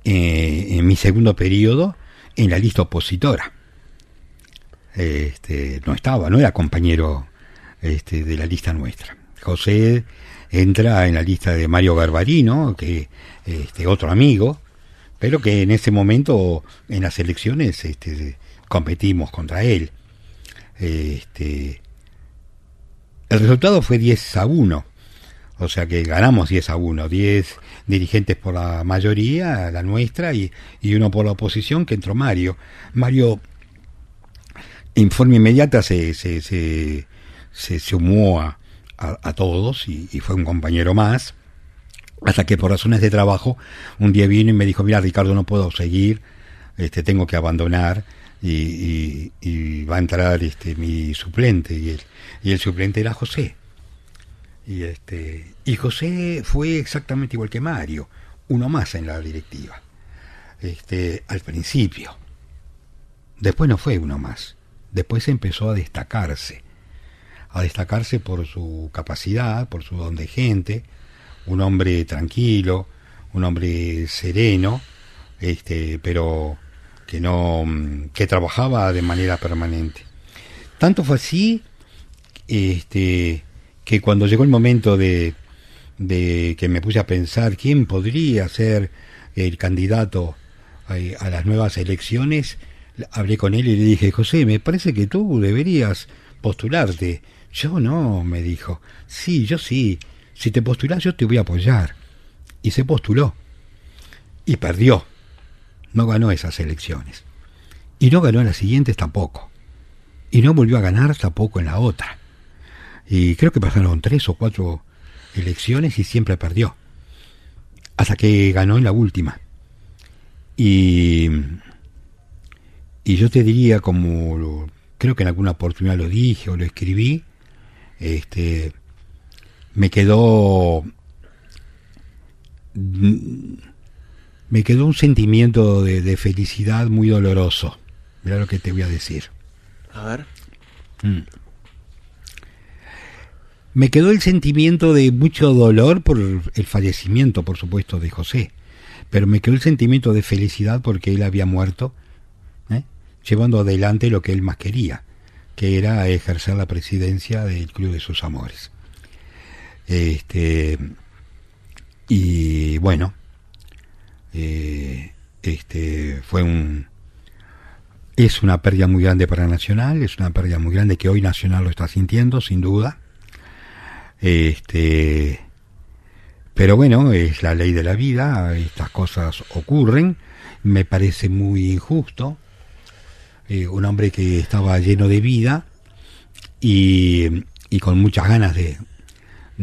S3: eh, en mi segundo periodo en la lista opositora. Este, no estaba, no era compañero este, de la lista nuestra. José entra en la lista de Mario Garbarino, que este otro amigo, pero que en ese momento en las elecciones este, competimos contra él. Este, el resultado fue 10 a 1, o sea que ganamos 10 a 1, 10 dirigentes por la mayoría, la nuestra, y, y uno por la oposición, que entró Mario. Mario, en forma inmediata, se, se, se, se sumó a, a, todos y, fue un compañero más, hasta que por razones de trabajo un día vino y me dijo, mira Ricardo, no puedo seguir, este, tengo que abandonar y, va a entrar este, mi suplente y el, y el suplente era José. Y, este, y José fue exactamente igual que Mario, uno más en la directiva, este, al principio. Después no fue uno más, después empezó a destacarse a destacarse por su capacidad, por su don de gente, un hombre tranquilo, un hombre sereno, este, pero que no que trabajaba de manera permanente. Tanto fue así este, que cuando llegó el momento de, de que me puse a pensar quién podría ser el candidato eh, a las nuevas elecciones, hablé con él y le dije, José, me parece que tú deberías postularte. Yo no, me dijo. Sí, yo sí. Si te postulás yo te voy a apoyar. Y se postuló. Y perdió. No ganó esas elecciones. Y no ganó en las siguientes tampoco. Y no volvió a ganar tampoco en la otra. Y creo que pasaron tres o cuatro elecciones y siempre perdió. Hasta que ganó en la última. Y, y yo te diría, como creo que en alguna oportunidad lo dije o lo escribí, este, me quedó mm, me quedó un sentimiento de, de felicidad muy doloroso. Mira lo que te voy a decir.
S4: A ver.
S3: Me quedó el sentimiento de mucho dolor por el fallecimiento, por supuesto, de José, pero me quedó el sentimiento de felicidad porque él había muerto, ¿eh? llevando adelante lo que él más quería, que era ejercer la presidencia del Club de sus Amores. Este, y bueno, eh, este fue un es una pérdida muy grande para Nacional, es una pérdida muy grande que hoy Nacional lo está sintiendo, sin duda. Este, pero bueno, es la ley de la vida, estas cosas ocurren. Me parece muy injusto. Eh, un hombre que estaba lleno de vida y, y con muchas ganas de,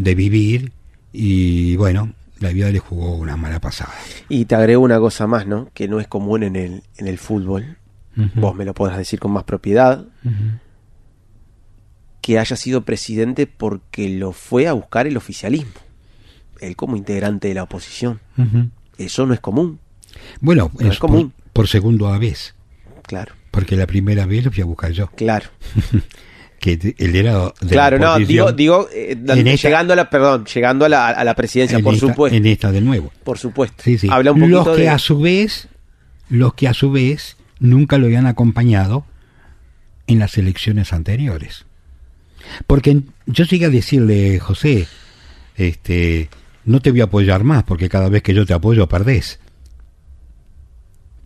S3: de vivir. Y bueno, la vida le jugó una mala pasada.
S4: Y te agrego una cosa más, ¿no? Que no es común en el, en el fútbol. Vos me lo podrás decir con más propiedad. Que haya sido presidente porque lo fue a buscar el oficialismo. Él como integrante de la oposición. Eso no es común.
S3: Bueno,
S4: No es
S3: es por,
S4: común.
S3: por segunda vez,
S4: Claro,
S3: porque la primera vez lo fui a buscar yo,
S4: claro.
S3: que él era de
S4: claro,
S3: la
S4: no, digo, digo eh,
S3: En esta-
S4: llegando a la, perdón, llegando a la, a la presidencia,
S3: en
S4: por
S3: esta-
S4: supuesto.
S3: en esta de nuevo.
S4: Por supuesto.
S3: Sí, sí.
S4: Habla un poquito
S3: los que
S4: de...
S3: a su vez, los que a su vez nunca lo habían acompañado en las elecciones anteriores. Porque yo llegué a decirle, José, este, no te voy a apoyar más porque cada vez que yo te apoyo perdés.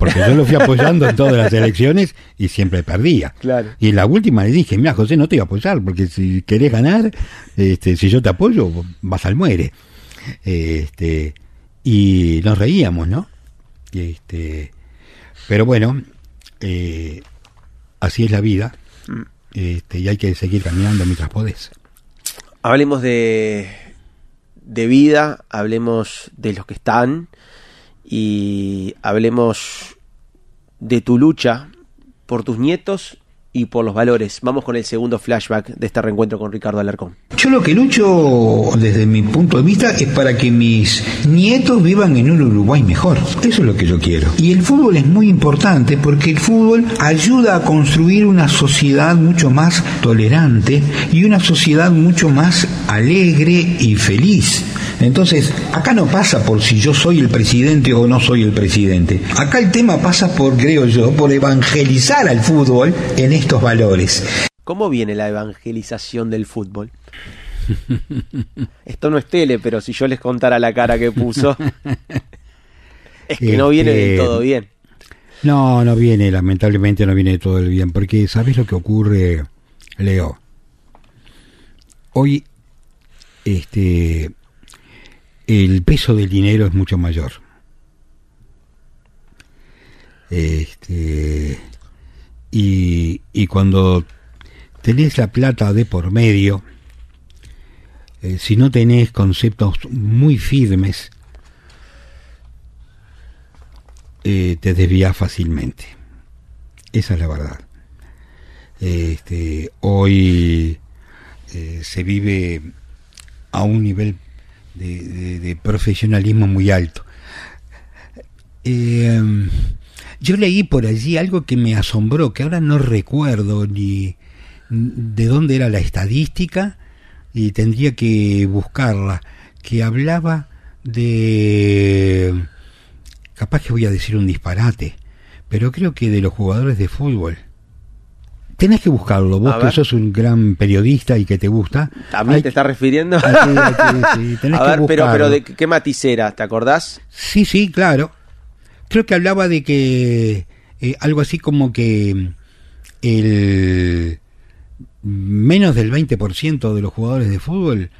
S3: Porque yo lo fui apoyando en todas las elecciones y siempre perdía.
S4: Claro.
S3: Y en la última le dije, mira José, no te voy a apoyar porque si querés ganar, este, si yo te apoyo, vas al muere. Este, y nos reíamos, ¿no? Este, pero bueno, eh, así es la vida. Este, y hay que seguir caminando mientras podés.
S4: Hablemos de, de vida, hablemos de los que están y hablemos de tu lucha por tus nietos y por los valores. Vamos con el segundo flashback de este reencuentro con Ricardo Alarcón.
S6: Yo lo que lucho desde mi punto de vista es para que mis nietos vivan en un Uruguay mejor. Eso es lo que yo quiero. Y el fútbol es muy importante porque el fútbol ayuda a construir una sociedad mucho más tolerante y una sociedad mucho más alegre y feliz. Entonces, acá no pasa por si yo soy el presidente o no soy el presidente. Acá el tema pasa por, creo yo, por evangelizar al fútbol en estos valores.
S4: ¿Cómo viene la evangelización del fútbol? Esto no es tele, pero si yo les contara la cara que puso, es que no viene del
S3: Este,
S4: todo bien.
S3: No, no viene, lamentablemente no viene todo el bien, porque ¿sabes lo que ocurre, Leo? Hoy, este, el peso del dinero es mucho mayor. Este, y, y cuando tenés la plata de por medio, eh, si no tenés conceptos muy firmes, eh, te desvías fácilmente. Esa es la verdad. Este, hoy eh, se vive a un nivel de, de- de profesionalismo muy alto. Eh, yo leí por allí algo que me asombró, que ahora no recuerdo ni de dónde era la estadística y tendría que buscarla, que hablaba de capaz que voy a decir un disparate, pero creo que de los jugadores de fútbol. Tenés que buscarlo, vos
S4: A
S3: que
S4: ver.
S3: sos un gran periodista y que te gusta.
S4: ¿También
S3: hay
S4: te estás refiriendo?
S3: hay que- sí, tenés
S4: A
S3: que
S4: ver, pero, pero. ¿de qué qué matiz era? ¿Te acordás?
S3: Sí, sí, claro. creo que hablaba de que eh, algo así como que el menos del 20% de los jugadores de fútbol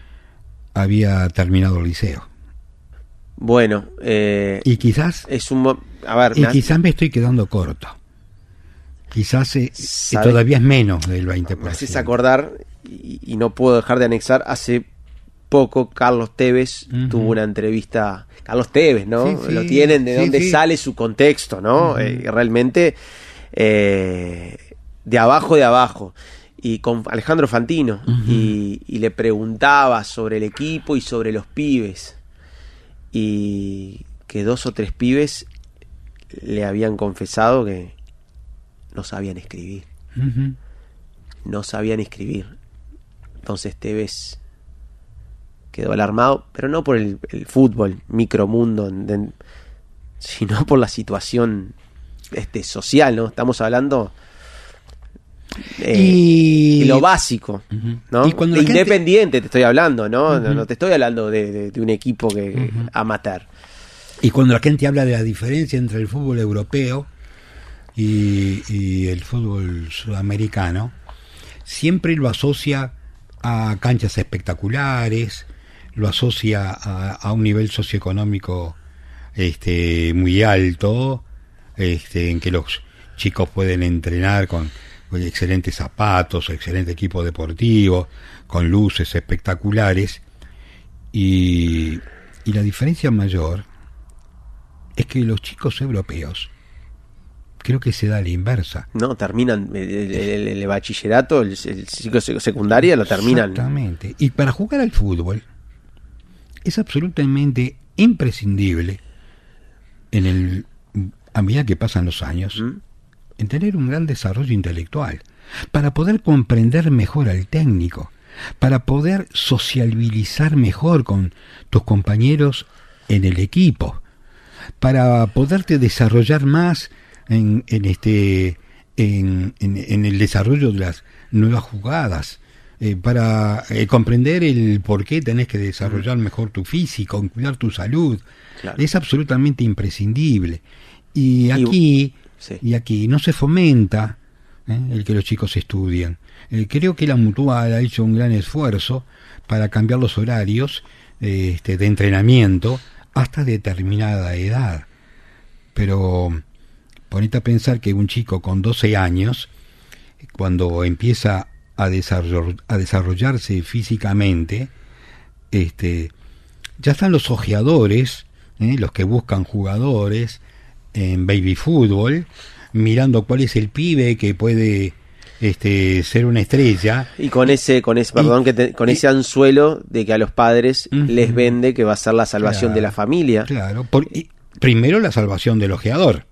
S3: había terminado el liceo.
S4: Bueno, eh,
S3: Y quizás
S4: es un... A ver,
S3: y
S4: me
S3: quizás me estoy quedando corto. Quizás eh,
S4: ¿Sabe?
S3: todavía es menos del 20%.
S4: me haces acordar, y, y no puedo dejar de anexar, hace poco Carlos Tevez tuvo una entrevista, Carlos Tevez, ¿no?
S3: Sí, sí,
S4: Lo tienen de
S3: sí,
S4: dónde sale su contexto, ¿no? Eh, realmente eh, de abajo de abajo. Y con Alejandro Fantino, y, y le preguntaba sobre el equipo y sobre los pibes. Y que dos o tres pibes le habían confesado que no sabían escribir no sabían escribir. Entonces Tevez quedó alarmado, pero no por el, el fútbol, micromundo, sino por la situación este, social, ¿no? Estamos hablando eh,
S3: y
S4: de lo básico. ¿no?
S3: Y gente-
S4: Independiente te estoy hablando, ¿no? No-. No te estoy hablando de, de- de un equipo que amateur.
S3: Y cuando la gente habla de la diferencia entre el fútbol europeo y, y el fútbol sudamericano, siempre lo asocia a canchas espectaculares, lo asocia a, un nivel socioeconómico este, muy alto, este, en que los chicos pueden entrenar con, con excelentes zapatos, excelente equipo deportivo, con luces espectaculares. Y, y la diferencia mayor es que los chicos europeos creo que se da la inversa.
S4: No, terminan el, el- el bachillerato, el, el ciclo secundaria lo terminan.
S3: Exactamente. Y para jugar al fútbol es absolutamente imprescindible en el a medida que pasan los años
S4: ¿Mm?
S3: en tener un gran desarrollo intelectual para poder comprender mejor al técnico, para poder sociabilizar mejor con tus compañeros en el equipo, para poderte desarrollar más en, en este en, en- en el desarrollo de las nuevas jugadas eh, para eh, comprender el por qué tenés que desarrollar mejor tu físico, cuidar tu salud.
S4: Claro.
S3: Es absolutamente imprescindible. Y aquí,
S4: sí.
S3: y aquí no se fomenta ¿eh? el que los chicos estudien. Creo que la Mutual ha hecho un gran esfuerzo para cambiar los horarios este, de entrenamiento hasta determinada edad. Pero ponete a pensar que un chico con 12 años, cuando empieza a, desarroll- a desarrollarse físicamente, este, ya están los ojeadores, ¿eh? los que buscan jugadores en baby fútbol, mirando cuál es el pibe que puede este, ser una estrella.
S4: Y con ese, con ese, perdón,
S3: Y-
S4: que te- con
S3: y-
S4: ese anzuelo de que a los padres les vende que va a ser la salvación
S3: Claro,
S4: de la familia.
S3: Claro, por- y primero la salvación del ojeador.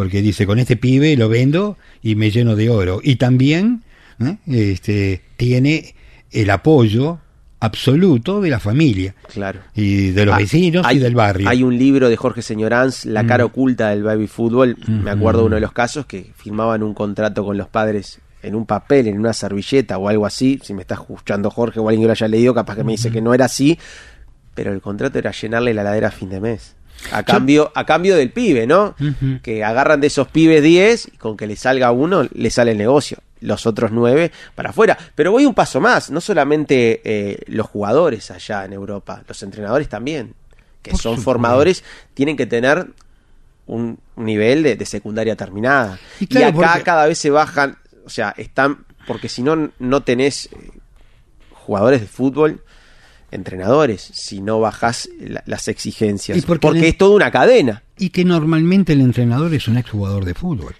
S3: Porque dice, con este pibe lo vendo y me lleno de oro. Y también ¿eh? este, tiene el apoyo absoluto de la familia
S4: Claro.
S3: y de los
S4: Ah,
S3: vecinos
S4: hay-
S3: y del barrio.
S4: Hay un libro de Jorge Señoranz, La cara
S3: Mm.
S4: oculta del baby fútbol. Me acuerdo de
S3: Ujú.
S4: uno de los casos que firmaban un contrato con los padres en un papel, en una servilleta o algo así. Si me está escuchando Jorge o alguien que lo haya leído, capaz que me dice que no era así. Pero el contrato era llenarle la ladera a fin de mes. A cambio, a cambio del pibe, ¿no? Que agarran de esos pibes 10 y con que le salga uno, le sale el negocio. Los otros 9 para afuera. Pero voy un paso más. No solamente eh, los jugadores allá en Europa, los entrenadores también. Que
S3: Por
S4: son
S3: supuesto.
S4: formadores, tienen que tener un nivel de, de secundaria terminada.
S3: Y
S4: acá
S3: porque-
S4: cada vez se bajan, o sea, están, porque si no, no tenés eh, jugadores de fútbol, entrenadores, si no bajas la- las exigencias.
S3: Y porque
S4: es toda una cadena.
S3: Y que normalmente el entrenador es un exjugador de fútbol.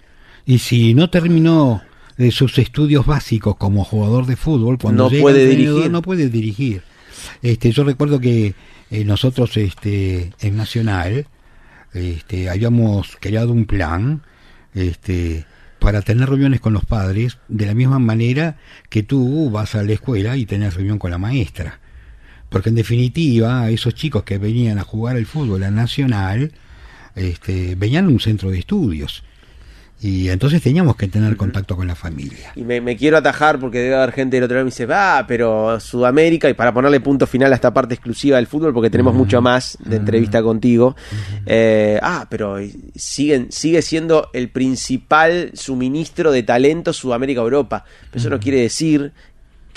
S3: Y si no terminó de sus estudios básicos como jugador de fútbol, cuando
S4: No
S3: llega
S4: puede dirigir.
S3: no puede dirigir. Este, yo recuerdo que eh, nosotros este, en Nacional este, habíamos creado un plan este, para tener reuniones con los padres de la misma manera que tú vas a la escuela y tenés reunión con la maestra. Porque en definitiva, esos chicos que venían a jugar al fútbol a Nacional, este, venían a un centro de estudios. Y entonces teníamos que tener contacto con la familia.
S4: Y me, me quiero atajar porque debe haber gente del otro lado que me dice, va, pero Sudamérica, y para ponerle punto final a esta parte exclusiva del fútbol, porque tenemos mucho más de entrevista contigo, eh, ah, pero siguen, sigue siendo el principal suministro de talento Sudamérica-Europa. Pero eso no quiere decir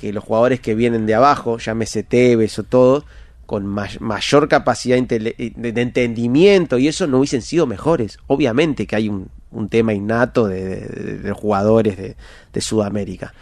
S4: que los jugadores que vienen de abajo, llámese Tevez o todo, con may- mayor capacidad intele- de, entendimiento y eso no hubiesen sido mejores. Obviamente que hay un, un tema innato de, de- jugadores de, de Sudamérica.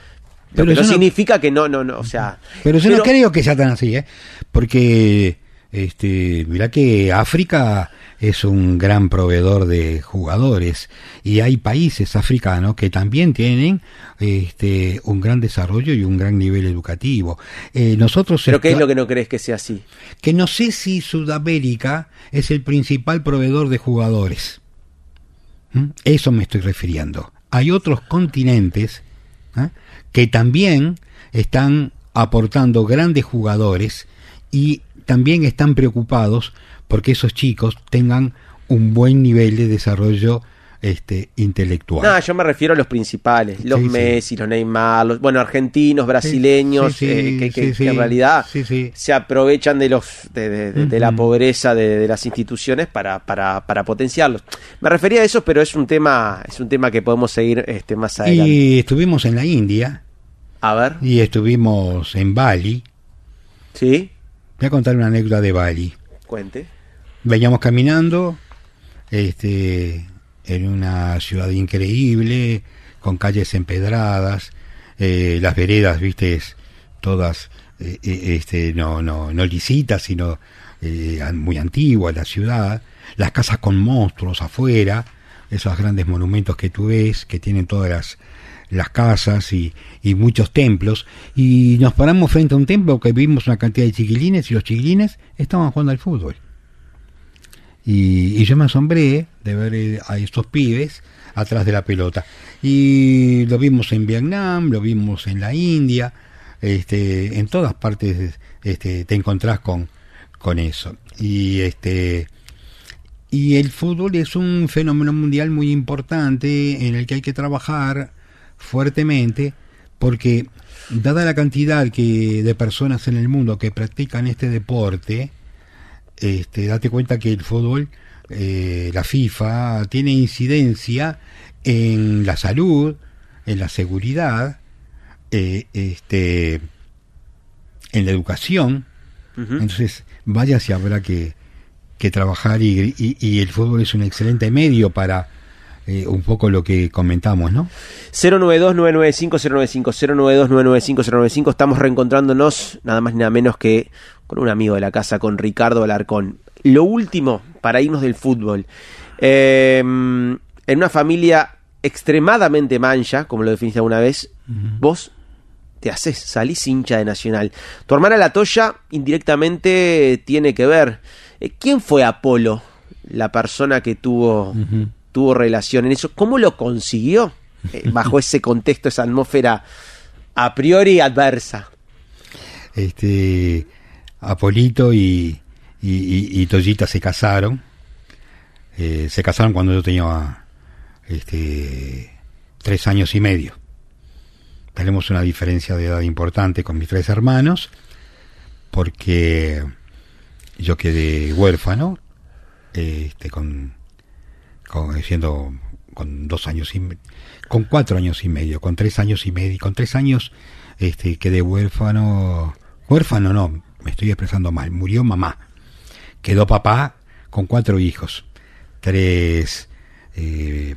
S4: Lo
S3: Pero
S4: que no
S3: eso no-
S4: significa que no, no, no, o sea...
S3: Pero yo no creo que sea tan así, ¿eh? Porque, este, mirá que África es un gran proveedor de jugadores y hay países africanos que también tienen este, un gran desarrollo y un gran nivel educativo. Eh, nosotros
S4: Pero ¿qué es lo que no crees que sea así?
S3: que no sé si Sudamérica es el principal proveedor de jugadores. ¿Mm? Eso me estoy refiriendo. Hay otros continentes ¿eh? que también están aportando grandes jugadores y también están preocupados porque esos chicos tengan un buen nivel de desarrollo este, intelectual.
S4: No, yo me refiero a los principales, los
S3: Sí, sí.
S4: Messi, los Neymar, los, bueno, argentinos, brasileños,
S3: sí,
S4: eh, que, en realidad se aprovechan de los de, de- de- de la pobreza de, de las instituciones para, para, para potenciarlos. Me refería a eso, pero es un tema, es un tema que podemos seguir este más adelante.
S3: y estuvimos en la India
S4: A ver,
S3: y estuvimos en Bali.
S4: ¿sí?
S3: Voy a contar una anécdota de Bali.
S4: Cuente.
S3: Veníamos caminando este, en una ciudad increíble, con calles empedradas, eh, las veredas, viste, todas eh, eh, este, no, no, no lisitas, sino eh, muy antiguas la ciudad, las casas con monstruos afuera, esos grandes monumentos que tú ves, que tienen todas las, las casas y, y muchos templos, y nos paramos frente a un templo que vimos una cantidad de chiquilines y los chiquilines estaban jugando al fútbol. Y, y yo me asombré de ver eh, a estos pibes atrás de la pelota. Y lo vimos en Vietnam, lo vimos en la India, este, en todas partes este, te encontrás con, con eso. Y este y el fútbol es un fenómeno mundial muy importante en el que hay que trabajar fuertemente porque dada la cantidad que de personas en el mundo que practican este deporte, este, date cuenta que el fútbol, eh, la FIFA, tiene incidencia en la salud, en la seguridad, eh, este, en la educación. Entonces, vaya si habrá que, que trabajar y, y- y el fútbol es un excelente medio para eh, un poco lo que comentamos, ¿no?
S4: 092-995-095, 092-995-095. Estamos reencontrándonos nada más ni nada menos que con un amigo de la casa, con Ricardo Alarcón. Lo último, para irnos del fútbol. Eh, en una familia extremadamente mancha, como lo definiste alguna vez, vos te haces, salís hincha de Nacional. Tu hermana La Toya indirectamente tiene que ver. Eh, ¿Quién fue Apolo? La persona que tuvo, tuvo relación en eso. ¿Cómo lo consiguió? Eh, bajo ese contexto, esa atmósfera a priori adversa.
S3: este Apolito y, y, y- Toyita se casaron. Eh, se casaron cuando yo tenía este, tres años y medio. Tenemos una diferencia de edad importante con mis tres hermanos, porque yo quedé huérfano, este, con, con siendo con dos años y con cuatro años y medio, con tres años y medio, con tres años este quedé huérfano, huérfano no, me estoy expresando mal, murió mamá, quedó papá con cuatro hijos, tres eh,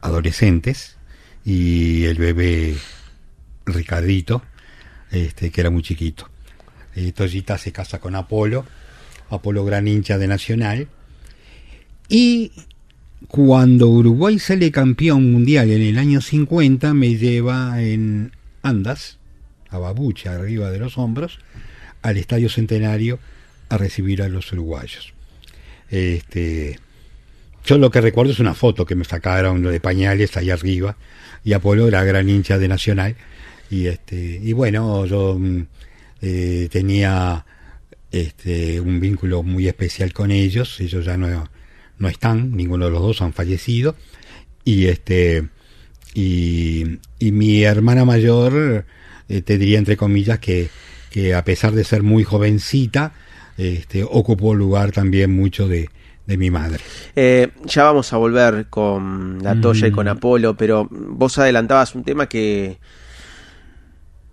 S3: adolescentes y el bebé Ricardito, este que era muy chiquito. Eh, Toyita se casa con Apolo, Apolo gran hincha de Nacional, y cuando Uruguay sale campeón mundial en el año 50, me lleva en andas, a babucha arriba de los hombros, al Estadio Centenario a recibir a los uruguayos. Este, yo lo que recuerdo es una foto que me sacaron de pañales ahí arriba, y Apolo era gran hincha de Nacional, y este, y bueno, yo mm, eh, tenía este, un vínculo muy especial con ellos, ellos ya no, no están, ninguno de los dos han fallecido, y este y, y mi hermana mayor eh, te diría entre comillas que, que a pesar de ser muy jovencita este, ocupó lugar también mucho de, de mi madre.
S4: Eh, ya vamos a volver con la Toya y con
S3: Mm.
S4: Apolo, pero vos adelantabas un tema que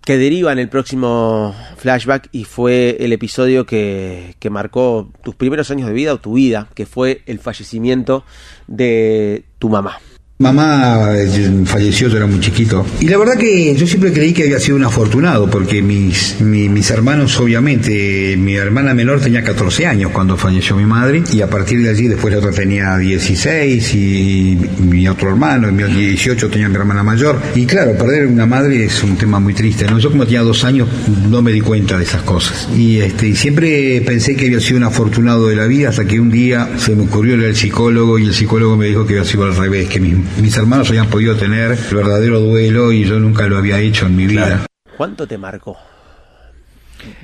S4: que deriva en el próximo flashback y fue el episodio que, que marcó tus primeros años de vida o tu vida, que fue el fallecimiento de tu mamá.
S6: Mamá eh, falleció, yo era muy chiquito. Y la verdad que yo siempre creí que había sido un afortunado, porque mis, mi- mis hermanos, obviamente, mi hermana menor tenía 14 años cuando falleció mi madre, y a partir de allí después la otra tenía 16, y mi otro hermano, y mi 18 tenía mi hermana mayor. Y claro, perder una madre es un tema muy triste. Yo como tenía dos años no me di cuenta de esas cosas. Y, este, siempre pensé que había sido un afortunado de la vida, hasta que un día se me ocurrió al psicólogo, y el psicólogo me dijo que había sido al revés, que mis, mis hermanos habían podido tener el verdadero duelo y yo nunca lo había hecho en mi vida.
S4: ¿Cuánto te marcó?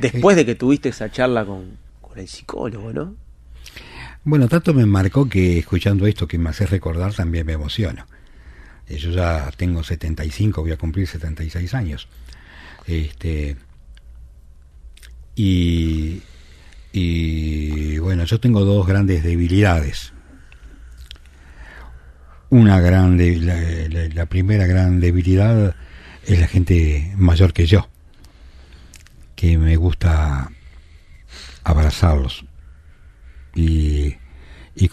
S4: Después de que tuviste esa charla con, con el psicólogo, ¿no?
S3: Bueno, tanto me marcó que escuchando esto que me hace recordar también me emociono. Eh, Yo ya tengo 75, voy a cumplir 76 años. Este y y bueno, yo tengo dos grandes debilidades. Una grande, la, la- primera gran debilidad es la gente mayor que yo, que me gusta abrazarlos. Y, y,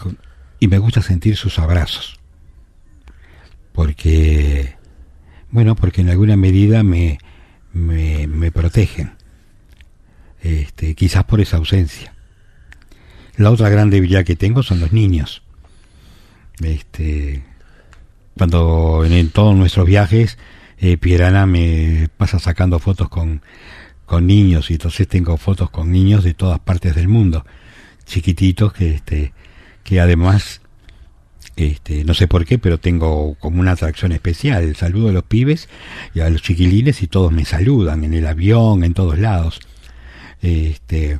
S3: y me gusta sentir sus abrazos. Porque bueno porque en alguna medida me me, me protegen. Este quizás por esa ausencia. La otra gran debilidad que tengo son los niños este cuando en, todos nuestros viajes eh, Pierana me pasa sacando fotos con con niños y entonces tengo fotos con niños de todas partes del mundo chiquititos que este que además este no sé por qué pero tengo como una atracción especial. Saludo a los pibes y a los chiquilines y todos me saludan en el avión en todos lados. Este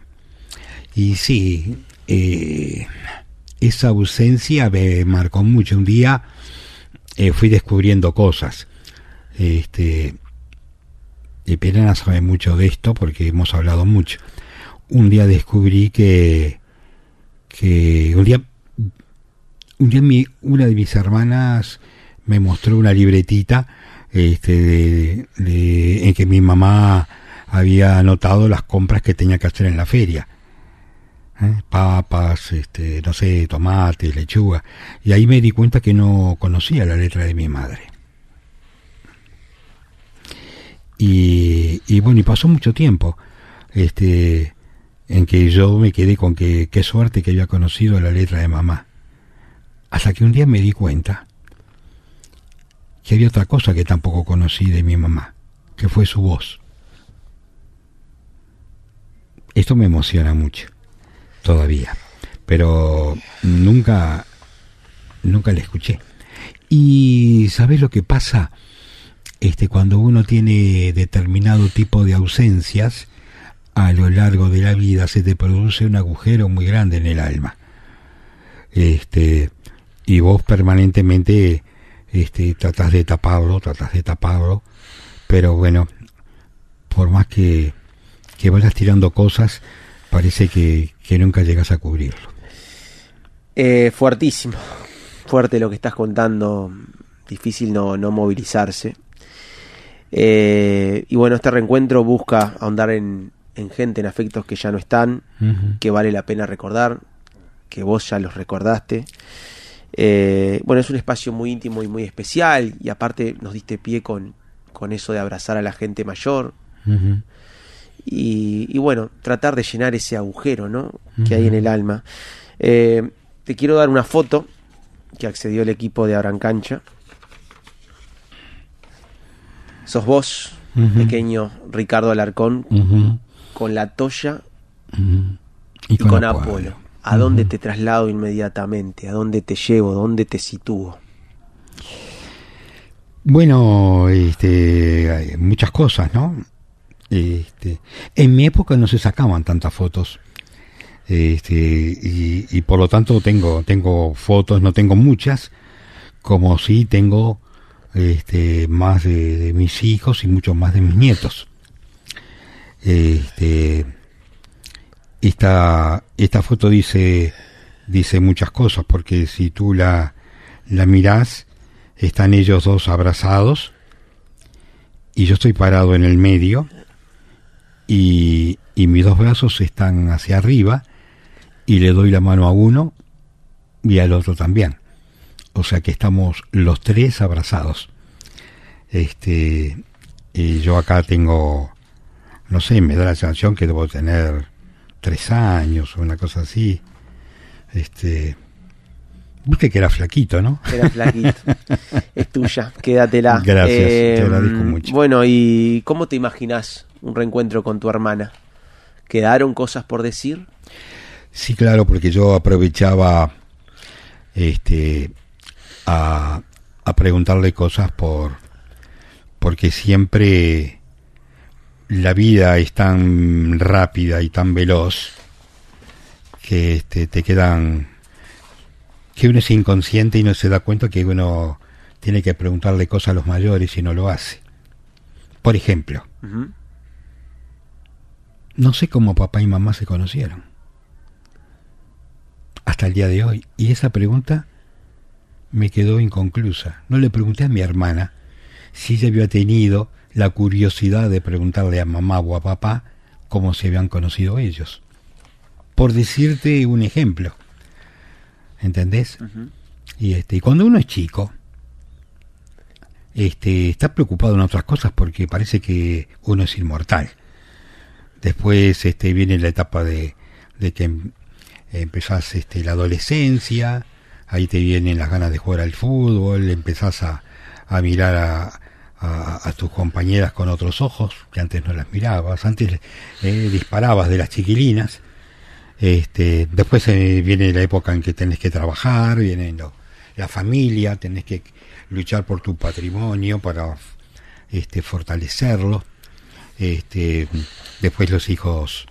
S3: y sí eh, esa ausencia me marcó mucho un día eh, fui descubriendo cosas este y Pirana sabe mucho de esto porque hemos hablado mucho. Un día descubrí que, que un día, un día mi, una de mis hermanas me mostró una libretita este, de- en que mi mamá había anotado las compras que tenía que hacer en la feria. ¿Eh? Papas, este, no sé, tomates, lechuga. Y ahí me di cuenta que no conocía la letra de mi madre. y, y bueno y pasó mucho tiempo este en que yo me quedé con que qué suerte que había conocido la letra de mamá hasta que un día me di cuenta que había otra cosa que tampoco conocí de mi mamá que fue su voz esto me emociona mucho todavía pero nunca nunca la escuché. Y sabes lo que pasa este, cuando uno tiene determinado tipo de ausencias a lo largo de la vida se te produce un agujero muy grande en el alma. Este y vos permanentemente este tratás de taparlo tratás de taparlo pero bueno por más que que vayas tirando cosas parece que, que nunca llegas a cubrirlo
S4: Eh, fuertísimo, fuerte lo que estás contando, difícil no, no movilizarse. Eh, y bueno, este reencuentro busca ahondar en, en gente, en afectos que ya no están, que vale la pena recordar, que vos ya los recordaste. Eh, bueno, es un espacio muy íntimo y muy especial y aparte nos diste pie con, con eso de abrazar a la gente mayor
S3: Ujú.
S4: Y, y bueno, tratar de llenar ese agujero ¿no? que hay en el alma. Eh, te quiero dar una foto que accedió el equipo de Abrancancha. Sos vos, pequeño Ricardo Alarcón, con la toya y con, Apolo. ¿A dónde te traslado inmediatamente? ¿A dónde te llevo? ¿Dónde te sitúo?
S3: Bueno, este, hay muchas cosas, ¿no? Este, en mi época no se sacaban tantas fotos. Este, y, por lo tanto tengo, tengo fotos, no tengo muchas, como si tengo este, más de, de mis hijos y mucho más de mis nietos. Este, esta, esta foto dice, dice muchas cosas, porque si tú la, la mirás, están ellos dos abrazados y yo estoy parado en el medio y, y mis dos brazos están hacia arriba y le doy la mano a uno y al otro también. O sea que estamos los tres abrazados. Este, y yo acá tengo, no sé, me da la sensación que debo tener tres años o una cosa así. Este, viste que era flaquito, ¿no?
S4: Era flaquito. es tuya, quédatela.
S3: Gracias,
S4: Eh,
S3: te agradezco mucho.
S4: Bueno, ¿y cómo te imaginas un reencuentro con tu hermana? ¿Quedaron cosas por decir?
S3: Sí, claro, porque yo aprovechaba este a, a preguntarle cosas por porque siempre la vida es tan rápida y tan veloz que este, te quedan que uno es inconsciente y no se da cuenta que uno tiene que preguntarle cosas a los mayores y no lo hace. Por ejemplo. No sé cómo papá y mamá se conocieron. Hasta el día de hoy. Y esa pregunta me quedó inconclusa. No le pregunté a mi hermana si ella había tenido la curiosidad de preguntarle a mamá o a papá cómo se habían conocido ellos. Por decirte un ejemplo. ¿Entendés? Y este, y cuando uno es chico, este, está preocupado en otras cosas porque parece que uno es inmortal. Después este, viene la etapa de, de que em- empezás este, la adolescencia, ahí te vienen las ganas de jugar al fútbol, empezás a, a mirar a, a- tus compañeras con otros ojos, que antes no las mirabas, antes eh, disparabas de las chiquilinas. Este, después eh, viene la época en que tenés que trabajar, viene la familia, tenés que luchar por tu patrimonio para este, fortalecerlo. Este, después los hijos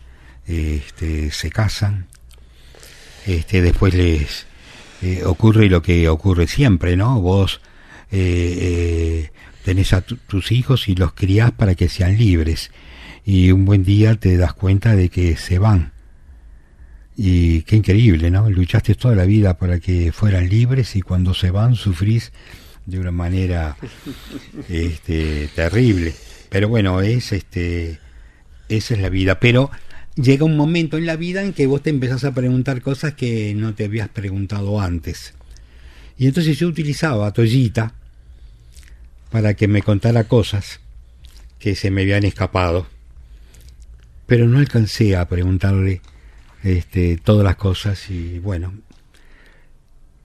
S3: este, se casan. Este, después les eh, ocurre lo que ocurre siempre, ¿no? Vos eh, eh, tenés a tu- tus hijos y los criás para que sean libres. Y un buen día te das cuenta de que se van. Y qué increíble, ¿no? Luchaste toda la vida para que fueran libres y cuando se van sufrís de una manera este, terrible. Pero bueno, es este esa es la vida. Pero llega un momento en la vida en que vos te empezás a preguntar cosas que no te habías preguntado antes. Y entonces yo utilizaba a Toyita para que me contara cosas que se me habían escapado. Pero no alcancé a preguntarle este, todas las cosas y bueno,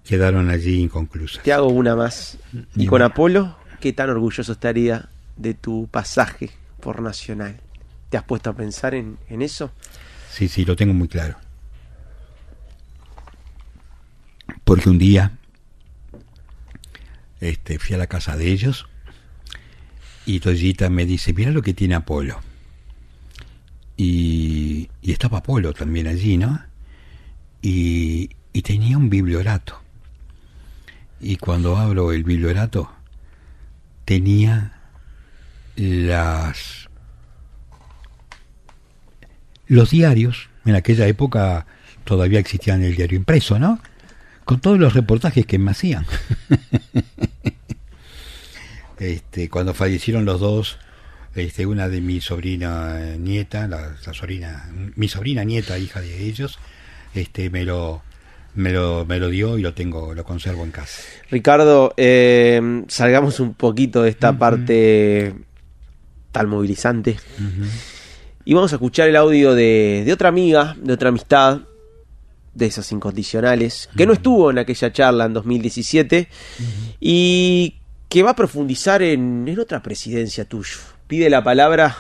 S3: quedaron allí inconclusas.
S4: Te hago una más. ¿Y con Apolo? ¿Qué tan orgulloso estaría de tu pasaje por Nacional? ¿Te has puesto a pensar en, en eso?
S3: Sí, sí, lo tengo muy claro. Porque un día este, fui a la casa de ellos y Toyita me dice, mira lo que tiene Apolo. Y, y estaba Apolo también allí, ¿no? Y, y tenía un bibliorato. Y cuando abro el bibliorato, tenía las los diarios, en aquella época todavía existían el diario impreso, ¿no? Con todos los reportajes que me hacían. este, cuando fallecieron los dos, este, una de mi sobrina eh, nieta, la, la sobrina, mi sobrina nieta, hija de ellos, este, me lo, me lo, me lo dio y lo tengo, lo conservo en casa.
S4: Ricardo, eh, salgamos un poquito de esta parte tan movilizante. Y vamos a escuchar el audio de, de otra amiga, de otra amistad, de esas incondicionales, que no estuvo en aquella charla en 2017 y que va a profundizar en, en otra presidencia tuya. Pide la palabra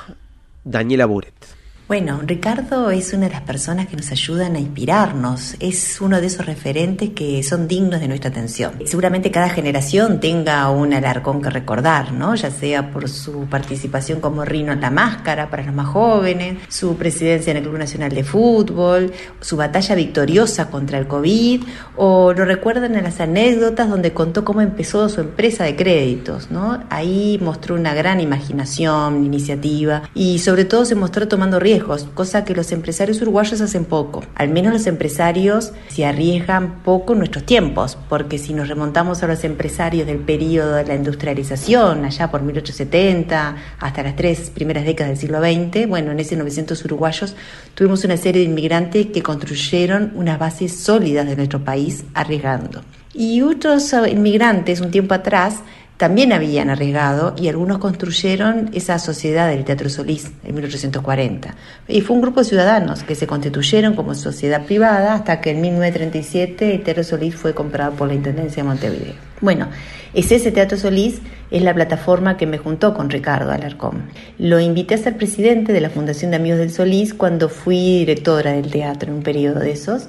S4: Daniela Buret.
S7: Bueno, Ricardo es una de las personas que nos ayudan a inspirarnos, es uno de esos referentes que son dignos de nuestra atención. Seguramente cada generación tenga un alarcón que recordar, ¿no? Ya sea por su participación como Rino en la Máscara para los más jóvenes, su presidencia en el Club Nacional de Fútbol, su batalla victoriosa contra el COVID, o lo recuerdan en las anécdotas donde contó cómo empezó su empresa de créditos, ¿no? Ahí mostró una gran imaginación, iniciativa y sobre todo se mostró tomando riesgos cosa que los empresarios uruguayos hacen poco. Al menos los empresarios se arriesgan poco en nuestros tiempos, porque si nos remontamos a los empresarios del periodo de la industrialización, allá por 1870 hasta las tres primeras décadas del siglo XX, bueno, en ese 900 uruguayos tuvimos una serie de inmigrantes que construyeron unas bases sólidas de nuestro país arriesgando. Y otros inmigrantes un tiempo atrás también habían arriesgado y algunos construyeron esa sociedad del Teatro Solís en 1840. Y fue un grupo de ciudadanos que se constituyeron como sociedad privada hasta que en 1937 el Teatro Solís fue comprado por la Intendencia de Montevideo. Bueno, es ese Teatro Solís es la plataforma que me juntó con Ricardo Alarcón. Lo invité a ser presidente de la Fundación de Amigos del Solís cuando fui directora del teatro en un periodo de esos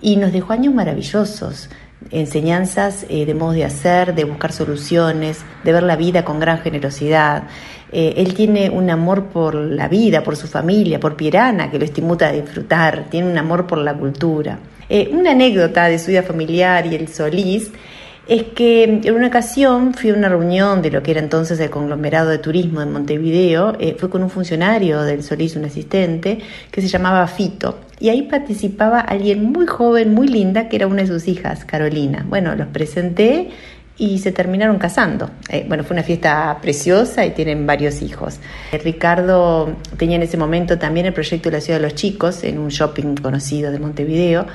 S7: y nos dejó años maravillosos enseñanzas eh, de modos de hacer, de buscar soluciones, de ver la vida con gran generosidad. Eh, él tiene un amor por la vida, por su familia, por Pirana, que lo estimula a disfrutar, tiene un amor por la cultura. Eh, una anécdota de su vida familiar y el Solís es que en una ocasión fui a una reunión de lo que era entonces el conglomerado de turismo de Montevideo, fue con un funcionario del Solís, un asistente, que se llamaba Fito. Y ahí participaba alguien muy joven, muy linda, que era una de sus hijas, Carolina. Bueno, los presenté y se terminaron casando. Eh, bueno, fue una fiesta preciosa y tienen varios hijos. Eh, Ricardo tenía en ese momento también el proyecto de la Ciudad de los Chicos en un shopping conocido de Montevideo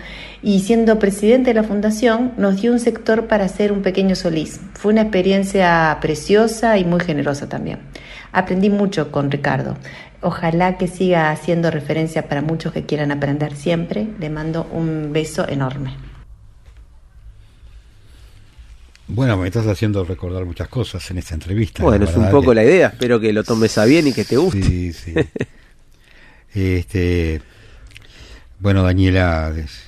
S7: y siendo presidente de la fundación nos dio un sector para hacer un pequeño solís. Fue una experiencia preciosa y muy generosa también. Aprendí mucho con Ricardo. Ojalá que siga haciendo referencia para muchos que quieran aprender siempre. Le mando un beso enorme.
S3: Bueno, me estás haciendo recordar muchas cosas en esta entrevista.
S4: Bueno, es un poco la idea. Espero que lo tomes a bien y que te guste.
S3: Sí, sí. este, bueno, Daniela es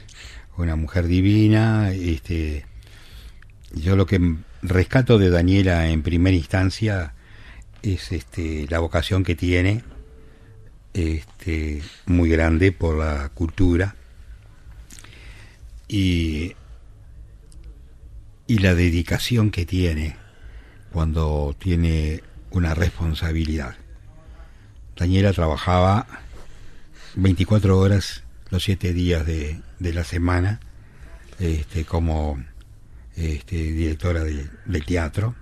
S3: una mujer divina. Este, yo lo que rescato de Daniela en primera instancia es este, la vocación que tiene este, muy grande por la cultura y, y la dedicación que tiene cuando tiene una responsabilidad. Daniela trabajaba 24 horas los 7 días de, de la semana este, como este, directora de, teatro,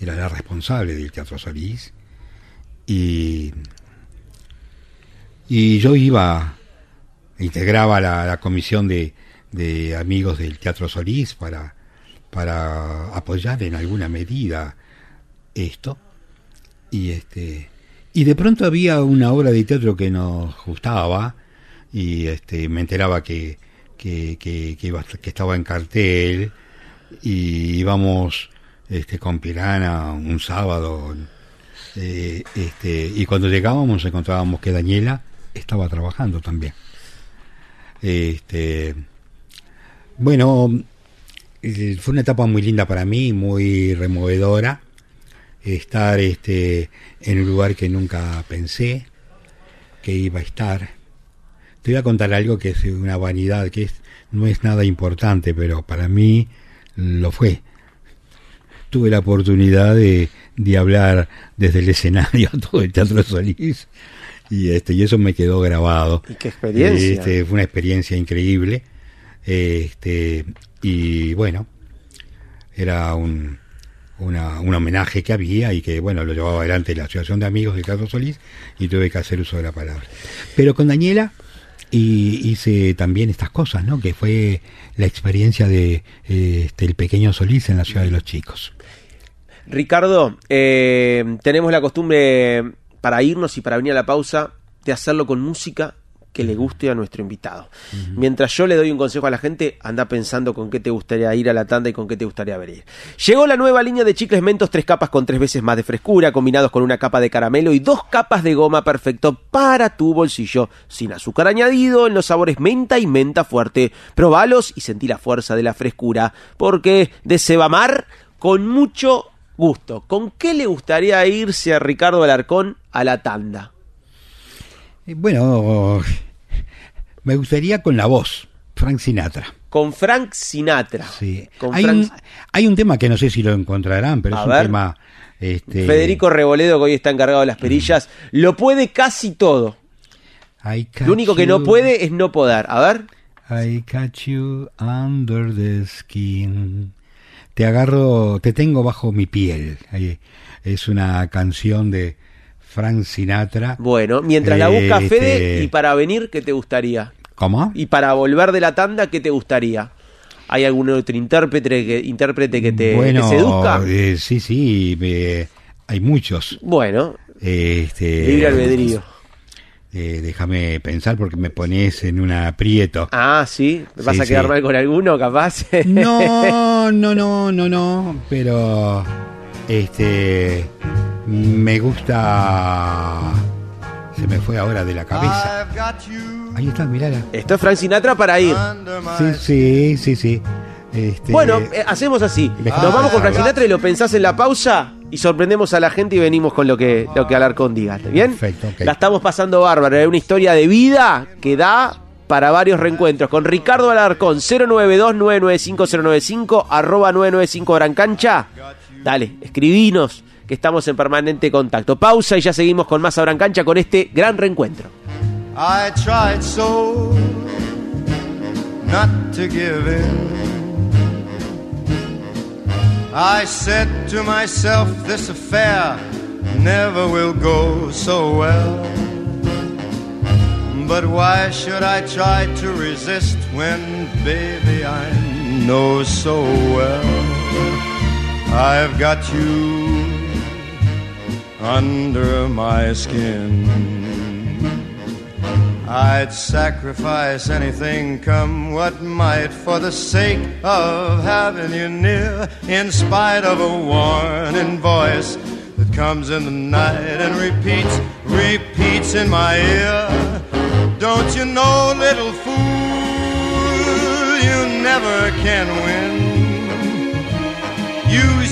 S3: era la responsable del Teatro Solís y y yo iba, integraba la, comisión de, de, amigos del Teatro Solís para, para apoyar en alguna medida esto. Y este y de pronto había una obra de teatro que nos gustaba y este me enteraba que que, que, que, estaba en cartel y íbamos este con Pirana un sábado eh, este y cuando llegábamos encontrábamos que Daniela estaba trabajando también. Este, bueno, fue una etapa muy linda para mí, muy removedora, estar este, en un lugar que nunca pensé que iba a estar. Te voy a contar algo que es una vanidad, que es, no es nada importante, pero para mí lo fue. Tuve la oportunidad de, de hablar desde el escenario a todo el Teatro Solís y este y eso me quedó grabado.
S4: ¿Y qué experiencia?
S3: Este, fue una experiencia increíble. Este, y bueno, era un, una, un homenaje que había y que, bueno, lo llevaba adelante la Asociación de Amigos de Carlos Solís y tuve que hacer uso de la palabra. Pero con Daniela y hice también estas cosas, ¿no? Que fue la experiencia de este, el pequeño Solís en la Ciudad de los Chicos.
S4: Ricardo, eh, tenemos la costumbre para irnos y para venir a la pausa, de hacerlo con música, que le guste a nuestro invitado. Mientras yo le doy un consejo a la gente, anda pensando con qué te gustaría ir a la tanda y con qué te gustaría venir. Llegó la nueva línea de chicles mentos, tres capas con tres veces más de frescura, combinados con una capa de caramelo y dos capas de goma, perfecto para tu bolsillo, sin azúcar añadido, en los sabores menta y menta fuerte. Probalos y sentí la fuerza de la frescura, porque de Sebamar, con mucho gusto. ¿Con qué le gustaría irse a Ricardo Alarcón a la tanda?
S3: Eh, Bueno, me gustaría con la voz, Frank Sinatra.
S4: Con Frank Sinatra.
S3: Sí.
S4: Con
S3: Hay,
S4: Frank-
S3: un, hay un tema que no sé si lo encontrarán, pero
S4: A
S3: es un tema... Este,
S4: Federico Reboledo, que hoy está encargado de las perillas, lo puede casi todo. Lo único que no puede es no poder. A ver.
S3: I catch you under the skin. Te agarro, te tengo bajo mi piel. Es una canción de Frank Sinatra.
S4: Bueno, mientras la busca
S3: Este,
S4: Fede, y para venir, ¿qué te gustaría?
S3: ¿Cómo?
S4: Y para volver de la tanda, ¿qué te gustaría? ¿Hay algún otro intérprete que, intérprete que te,
S3: bueno,
S4: seduzca?
S3: eh, sí, sí, me- hay muchos.
S4: Bueno,
S3: Este,
S4: libre albedrío.
S3: eh, déjame pensar porque me pones en un aprieto.
S4: Ah, sí. ¿Me vas
S3: Sí,
S4: a quedar
S3: sí.
S4: mal con alguno, capaz?
S3: No, no, no, no, no, pero este me gusta se me fue ahora de la cabeza. Ahí está, mirala.
S4: Esto es Frank Sinatra para ir.
S3: Sí, sí, sí, sí. Este,
S4: Bueno, eh, hacemos así. Nos vamos con Frank Sinatra y lo pensás en la pausa y sorprendemos a la gente y venimos con lo que, lo que Alarcón diga. ¿Bien?
S3: Perfecto.
S4: La estamos pasando bárbaro. Es una historia de vida que da para varios reencuentros. Con Ricardo Alarcón, 092-995-095, arroba 995 Gran Cancha. Dale, escribinos que estamos en permanente contacto. Pausa y ya seguimos con más a Gran Cancha con este gran reencuentro.
S8: I tried so not to give in. I said to myself, this affair never will go so well. But why should I try to resist when, baby, I know so well I've got you under my skin? I'd sacrifice anything, come what might, for the sake of having you near, in spite of a warning voice that comes in the night and repeats, repeats in my ear. Don't you know, little fool, you never can win.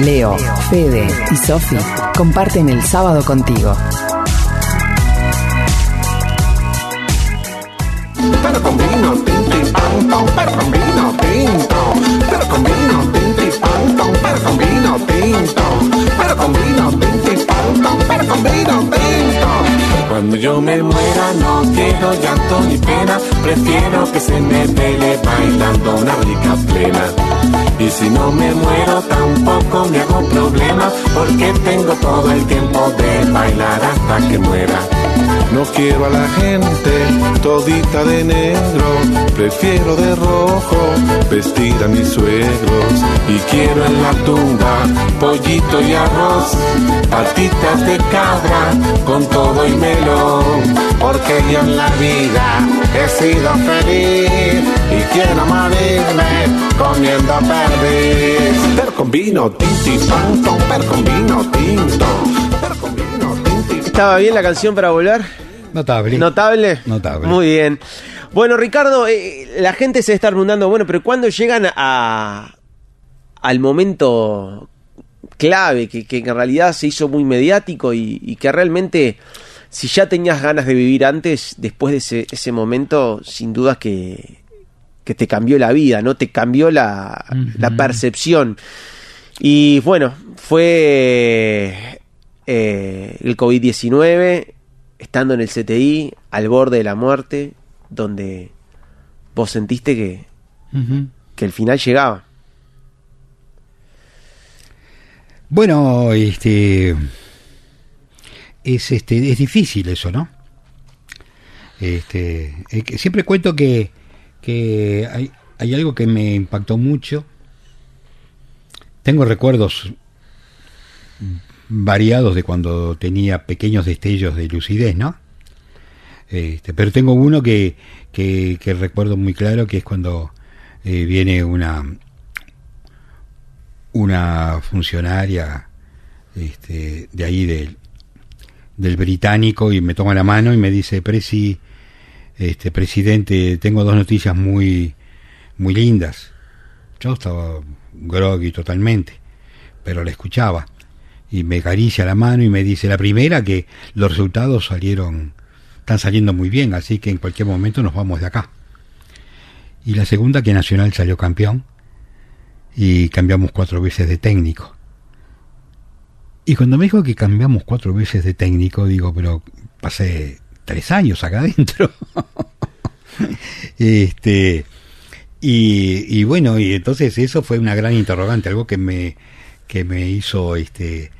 S9: Leo, Fede y Sofi comparten el sábado contigo.
S10: Pero con vino, tinto y pan, pam, pero con vino tinto. Pero con vino, tinto y pan, pam, pero con vino tinto. Pero con vino, tinto y pan, pam, pero con vino tinto. Cuando yo me muera no quiero llanto ni pena, prefiero que se me vele bailando una rica plena. Y si no me muero tampoco me hago problema, porque tengo todo el tiempo de bailar hasta que muera.
S11: No quiero a la gente todita de negro, prefiero de rojo vestir a mis suegros.
S10: Y quiero en la tumba pollito y arroz, patitas de cabra con todo y melón, porque yo en la vida he sido feliz y quiero morirme comiendo perdiz.
S11: Pero con vino tinto con vino tinto. Pero con vino tinto y
S4: ¿Estaba bien la canción para volver?
S3: Notable.
S4: ¿Notable?
S3: Notable.
S4: Muy bien. Bueno, Ricardo, eh, la gente se está preguntando, bueno, pero ¿cuándo llegan a al momento clave, que, que en realidad se hizo muy mediático y, y que realmente, si ya tenías ganas de vivir antes, después de ese, ese momento, sin dudas que, que te cambió la vida, ¿no? Te cambió la, la percepción. Y bueno, fue eh, el COVID-19, estando en el CTI, al borde de la muerte, donde vos sentiste que, que el final llegaba.
S3: Bueno, este es este es difícil eso, ¿no? Este siempre cuento que que hay, hay algo que me impactó mucho. Tengo recuerdos variados de cuando tenía pequeños destellos de lucidez, ¿no? Este, pero tengo uno que, que, recuerdo muy claro, que es cuando eh, viene una una funcionaria este, de ahí del, del británico y me toma la mano y me dice, Presi, este, presidente, tengo dos noticias muy, muy lindas. Yo estaba groggy totalmente, pero la escuchaba y me acaricia la mano y me dice, la primera que los resultados salieron, están saliendo muy bien, así que en cualquier momento nos vamos de acá. Y la segunda que Nacional salió campeón y cambiamos cuatro veces de técnico. Y cuando me dijo que cambiamos cuatro veces de técnico, digo, pero pasé tres años acá adentro. este y, y bueno, y entonces eso fue una gran interrogante, algo que me que me hizo este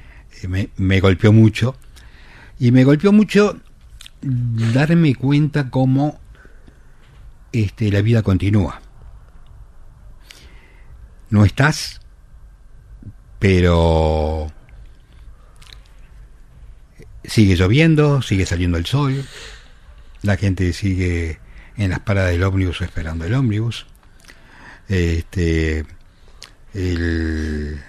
S3: me, me golpeó mucho y me golpeó mucho darme cuenta cómo este la vida continúa no estás, pero sigue lloviendo, sigue saliendo el sol, la gente sigue en las paradas del ómnibus esperando el ómnibus, este, el,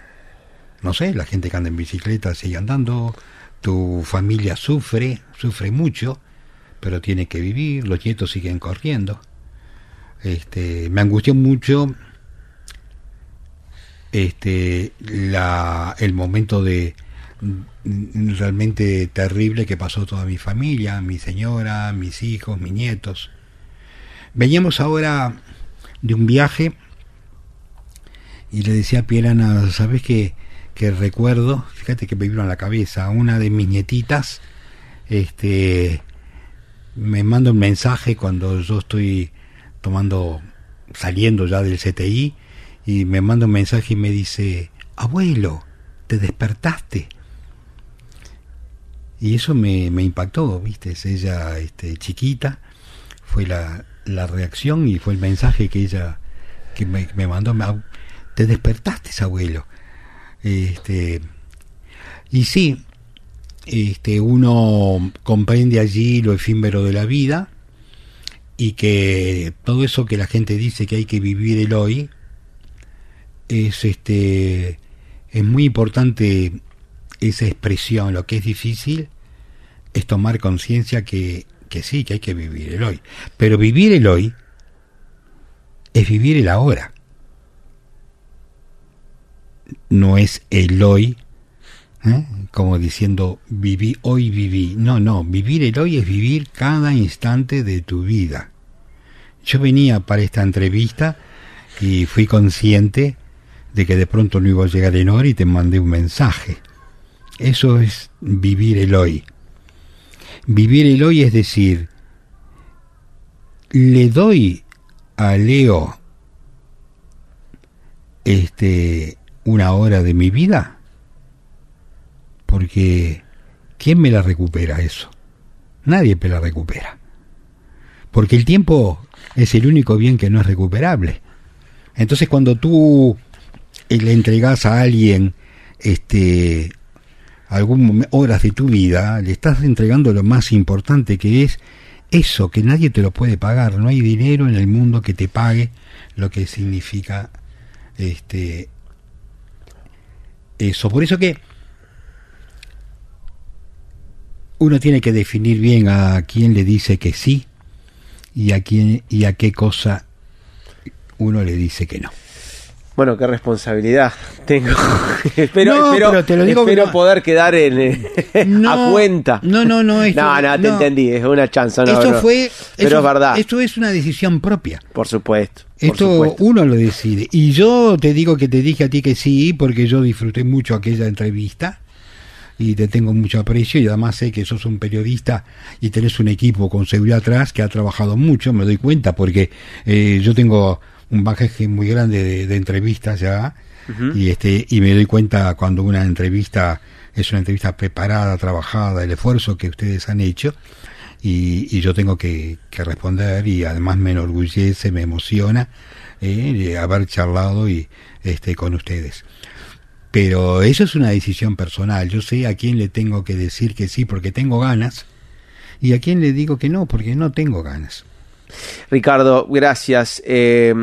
S3: no sé, la gente que anda en bicicleta sigue andando, tu familia sufre, sufre mucho, pero tiene que vivir, los nietos siguen corriendo. Este, me angustió mucho este la el momento de realmente terrible que pasó toda mi familia, mi señora, mis hijos, mis nietos. Veníamos ahora de un viaje y le decía a Pierana, ¿sabes qué? Que recuerdo, fíjate que me vino a la cabeza, una de mis nietitas, este, me manda un mensaje cuando yo estoy tomando, saliendo ya del CTI, y me manda un mensaje y me dice, abuelo, te despertaste. Y eso me, me impactó, viste, ella este, chiquita, fue la, la reacción y fue el mensaje que ella que me, me mandó, me- te despertaste, abuelo. Este, y sí, este, uno comprende allí lo efímero de la vida y que todo eso que la gente dice que hay que vivir el hoy, es este es muy importante esa expresión lo que es difícil es tomar conciencia que, que sí que hay que vivir el hoy pero vivir el hoy es vivir el ahora no es el hoy ¿eh? como diciendo viví hoy viví no no vivir el hoy es vivir cada instante de tu vida yo venía para esta entrevista y fui consciente de que de pronto no iba a llegar en hora y te mandé un mensaje. Eso es vivir el hoy. Vivir el hoy es decir, le doy a Leo este una hora de mi vida porque ¿quién me la recupera eso? Nadie me la recupera. Porque el tiempo es el único bien que no es recuperable. Entonces cuando tú eh, le entregas a alguien este algún horas de tu vida, le estás entregando lo más importante que es eso, que nadie te lo puede pagar, no hay dinero en el mundo que te pague lo que significa este eso. Por eso que uno tiene que definir bien a quién le dice que sí y a quién y a qué cosa uno le dice que no.
S4: Bueno, qué responsabilidad tengo. espero
S3: No,
S4: espero,
S3: pero te lo digo que
S4: espero
S3: no-
S4: poder quedar en, eh,
S3: No,
S4: a cuenta.
S3: No, no, no. esto-
S4: no, no, te entendí, es una chance.
S3: Esto fue.
S4: Pero
S3: eso-
S4: es verdad,
S3: Esto es una decisión propia.
S4: por supuesto. por
S3: Esto
S4: supuesto.
S3: uno lo decide. Y yo te digo que te dije a ti que sí, porque yo disfruté mucho aquella entrevista. y te tengo mucho aprecio y además sé que sos un periodista y tenés un equipo con seguridad atrás que ha trabajado mucho, me doy cuenta, porque eh, yo tengo un bagaje muy grande de, de entrevistas ya y este y me doy cuenta cuando una entrevista es una entrevista preparada, trabajada, el esfuerzo que ustedes han hecho y, y yo tengo que, que responder y además me enorgullece, me emociona eh, haber charlado y este con ustedes. Pero eso es una decisión personal. Yo sé a quién le tengo que decir que sí porque tengo ganas y a quién le digo que no porque no tengo ganas.
S4: Ricardo, gracias. Eh,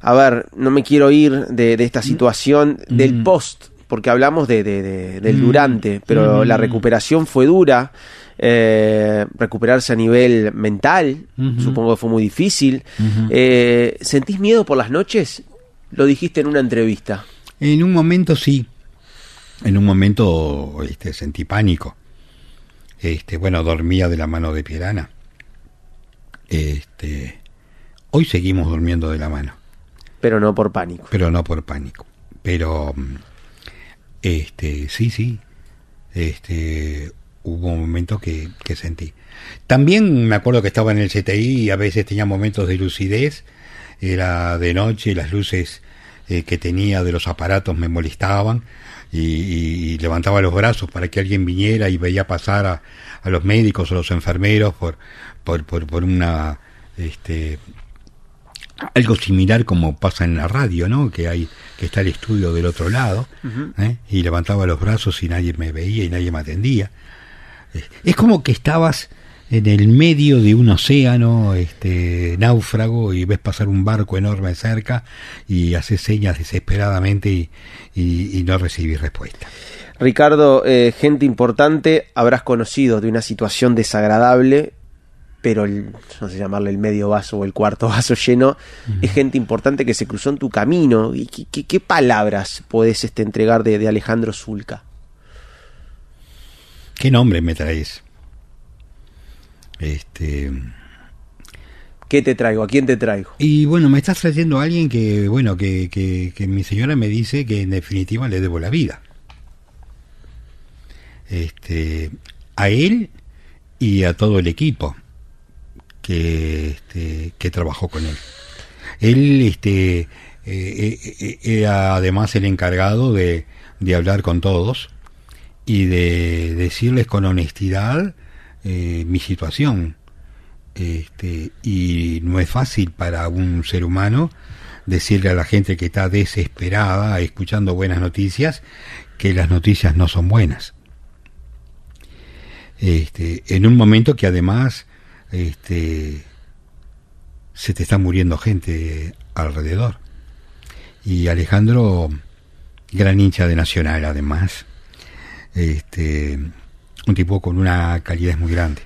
S4: a ver, no me quiero ir de, de esta situación del post, porque hablamos de, de- de- del
S3: Mm.
S4: durante, pero
S3: Mm.
S4: la recuperación fue dura. eh, recuperarse a nivel mental, supongo que fue muy difícil. Eh, ¿Sentís miedo por las noches? Lo dijiste en una entrevista.
S3: En un momento sí. En un momento este, sentí pánico. Este, bueno, dormía de la mano de Pierana. Este, hoy seguimos durmiendo de la mano,
S4: Pero no por pánico.
S3: pero no por pánico. Pero mm, este, sí, sí. Este, hubo un momento que, que sentí. También me acuerdo que estaba en el CTI y a veces tenía momentos de lucidez. Era de noche, las luces eh, que tenía de los aparatos me molestaban y, y- y levantaba los brazos para que alguien viniera y veía pasar a, a los médicos o los enfermeros por, por, por, por una este, algo similar como pasa en la radio, ¿no? Que hay que está el estudio del otro lado. ¿eh? y levantaba los brazos y nadie me veía y nadie me atendía. Es como que estabas en el medio de un océano este náufrago y ves pasar un barco enorme cerca y haces señas desesperadamente y, y- y no recibís respuesta.
S4: Ricardo, eh, gente importante, habrás conocido de una situación desagradable, pero el, no sé llamarle el medio vaso o el cuarto vaso lleno, es gente importante que se cruzó en tu camino. ¿Y qué, qué- qué palabras podés este, entregar de, de Alejandro Zulca?
S3: ¿Qué nombre me traes? Este
S4: ¿Qué te traigo? ¿A quién te traigo?
S3: y bueno, me estás trayendo a alguien que bueno que, que, que mi señora me dice que en definitiva le debo la vida. Este a él y a todo el equipo que este, que trabajó con él. Él este eh, eh, eh, era además el encargado de, de hablar con todos y de decirles con honestidad mi situación. Este, y no es fácil para un ser humano decirle a la gente que está desesperada escuchando buenas noticias que las noticias no son buenas. Este, en un momento que además este, se te está muriendo gente alrededor. Y Alejandro, gran hincha de Nacional además, este, un tipo con una calidad muy grande.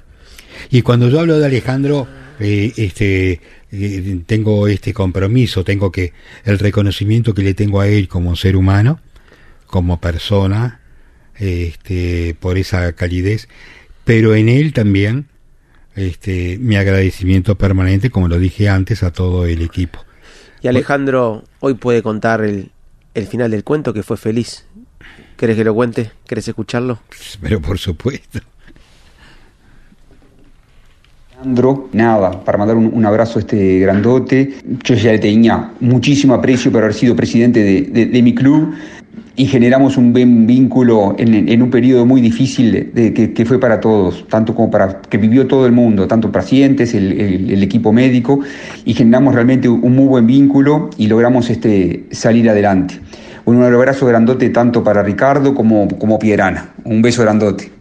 S3: Y cuando yo hablo de Alejandro, eh, este, eh, tengo este compromiso, tengo que el reconocimiento que le tengo a él como ser humano, como persona, este, por esa calidez, pero en él también este, mi agradecimiento permanente, como lo dije antes, a todo el equipo.
S4: Y Alejandro hoy puede contar el, el final del cuento que fue feliz. ¿Querés que lo cuente? ¿Querés escucharlo?
S3: Pero por supuesto.
S12: Alejandro, nada, para mandar un, un abrazo a este grandote. Yo ya le tenía muchísimo aprecio por haber sido presidente de, de- de mi club y generamos un buen vínculo en, un periodo muy difícil que, fue para todos, tanto como para que vivió todo el mundo, tanto pacientes, el equipo médico, y generamos realmente un muy buen vínculo y logramos este, salir adelante. Un abrazo grandote tanto para Ricardo como, como Pierana. Un beso grandote.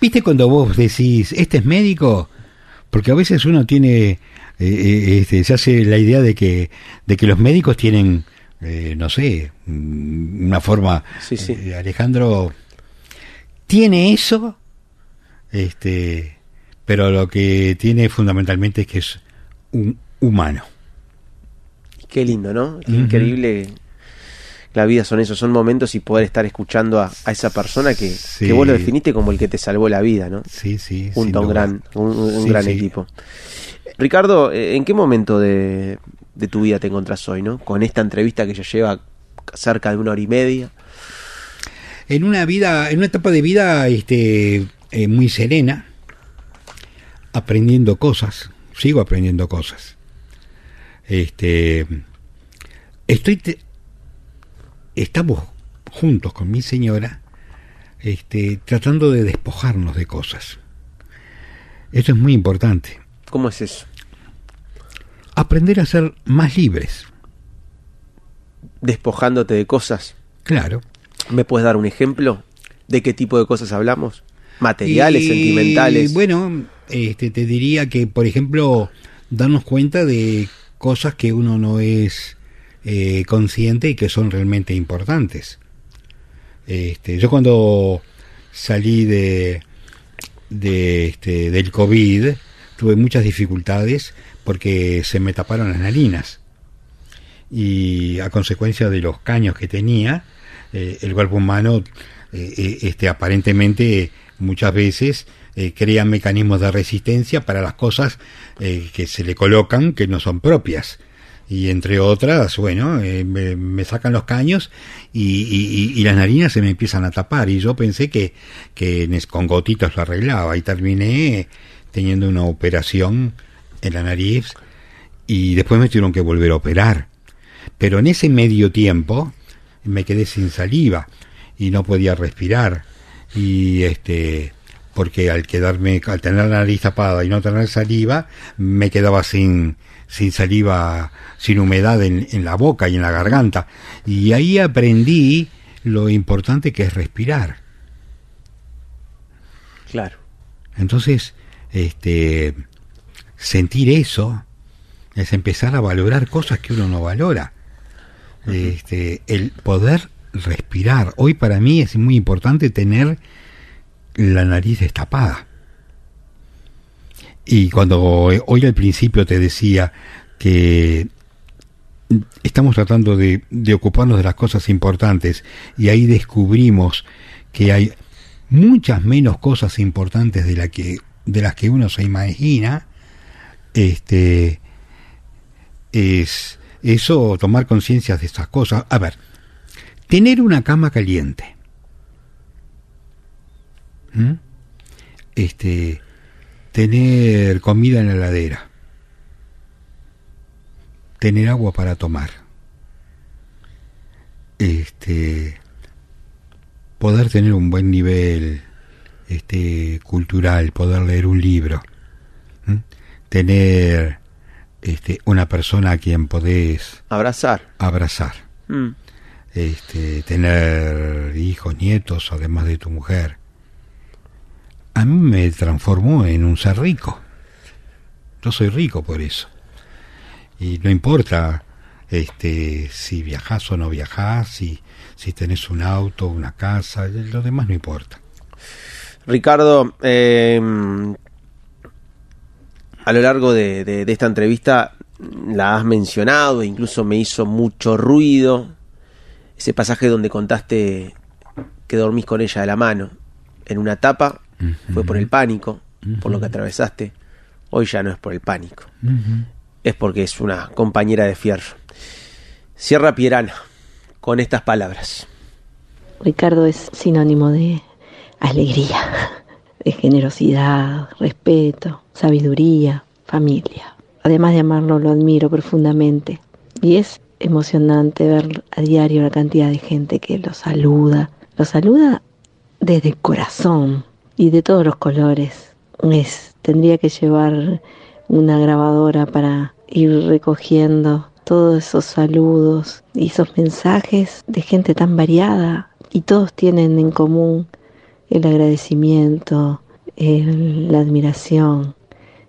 S3: ¿Viste cuando vos decís, este es médico? Porque a veces uno tiene, eh, eh, este, se hace la idea de que, de que los médicos tienen, eh, no sé, mm, una forma.
S4: Sí, sí.
S3: eh, Alejandro tiene eso, este, pero lo que tiene fundamentalmente es que es un humano.
S4: Qué lindo, ¿no? Qué increíble. La vida son esos, son momentos y poder estar escuchando a, a esa persona que,
S3: Sí.
S4: que vos lo definiste como el que te salvó la vida, ¿no?
S3: Sí, sí.
S4: Junto a un gran, un, gran equipo. Ricardo, eh, ¿en qué momento de, de tu vida te encontrás hoy, no? Con esta entrevista que ya lleva cerca de una hora y media.
S3: en una vida, en una etapa de vida este, eh, muy serena, aprendiendo cosas, sigo aprendiendo cosas. Este, estoy, te- estamos juntos con mi señora, este, tratando de despojarnos de cosas. Esto es muy importante.
S4: ¿Cómo es eso?
S3: Aprender a ser más libres.
S4: Despojándote de cosas.
S3: Claro.
S4: ¿Me puedes dar un ejemplo? ¿De qué tipo de cosas hablamos? ¿Materiales,
S3: Y,
S4: sentimentales?
S3: Bueno, este, te diría que, por ejemplo, darnos cuenta de cosas que uno no es eh, consciente y que son realmente importantes. Este, yo cuando salí de, de este, del COVID tuve muchas dificultades porque se me taparon las narinas. Y a consecuencia de los caños que tenía eh, el cuerpo humano eh, eh, este aparentemente muchas veces crea mecanismos de resistencia para las cosas que se le colocan que no son propias. Y entre otras, bueno, me, sacan los caños y, y- y- las narinas se me empiezan a tapar. Y yo pensé que, que con gotitas lo arreglaba. Y terminé teniendo una operación en la nariz y después me tuvieron que volver a operar. Pero en ese medio tiempo me quedé sin saliva y no podía respirar y este porque al quedarme al tener la nariz tapada y no tener saliva me quedaba sin sin saliva sin humedad en, en la boca y en la garganta y ahí aprendí lo importante que es respirar
S4: Claro.
S3: entonces este sentir eso es empezar a valorar cosas que uno no valora este, el poder respirar. Hoy para mí es muy importante tener la nariz destapada. Y cuando hoy al principio te decía que estamos tratando de, de ocuparnos de las cosas importantes y ahí descubrimos que hay muchas menos cosas importantes de la que de las que uno se imagina este es eso tomar conciencia de estas cosas. A ver tener una cama caliente. ¿Mm? este tener comida en la heladera. Tener agua para tomar. Este poder tener un buen nivel este cultural poder leer un libro. ¿Mm? Tener este una persona a quien podés
S4: Abrazar.
S3: abrazar
S4: Mm.
S3: este, tener hijos, nietos, además de tu mujer, a mí me transformó en un ser rico. Yo soy rico por eso. Y no importa este, si viajás o no viajás, si, si tenés un auto, una casa, lo demás no importa.
S4: Ricardo, eh, a lo largo de, de- de esta entrevista la has mencionado, e incluso me hizo mucho ruido ese pasaje donde contaste que dormís con ella de la mano. En una etapa fue por el pánico, por lo que atravesaste. Hoy ya no es por el pánico, es porque es una compañera de fierro. Sierra Pierana, con estas palabras.
S13: Ricardo es sinónimo de alegría, de generosidad, respeto, sabiduría, familia. Además de amarlo, lo admiro profundamente. Y es emocionante ver a diario la cantidad de gente que lo saluda. Lo saluda desde el corazón y de todos los colores. Es, tendría que llevar una grabadora para ir recogiendo todos esos saludos y esos mensajes de gente tan variada y todos tienen en común el agradecimiento, el- la admiración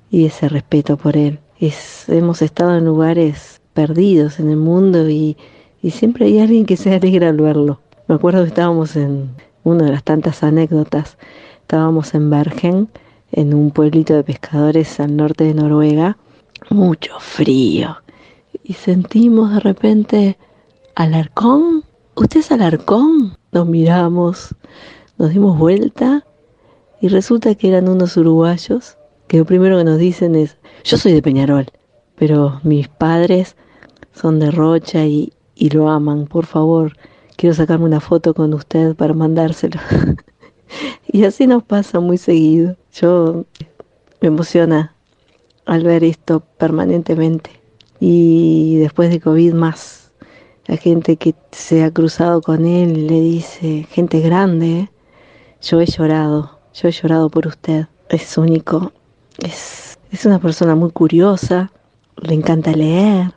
S13: y ese respeto por él. Es, hemos estado en lugares perdidos en el mundo y, y siempre hay alguien que se alegra al verlo. Me acuerdo que estábamos en una de las tantas anécdotas, estábamos en Bergen, en un pueblito de pescadores al norte de Noruega, mucho frío, y sentimos de repente, Alarcón, ¿usted es Alarcón? Nos miramos, nos dimos vuelta y resulta que eran unos uruguayos que lo primero que nos dicen es, yo soy de Peñarol, pero mis padres son de Rocha y, y lo aman, por favor, quiero sacarme una foto con usted para mandárselo. y así nos pasa muy seguido. Yo me emociona al ver esto permanentemente. Y después de COVID más, la gente que se ha cruzado con él le dice, gente grande, ¿eh? Yo he llorado, yo he llorado por usted. Es único, es, es una persona muy curiosa, le encanta leer,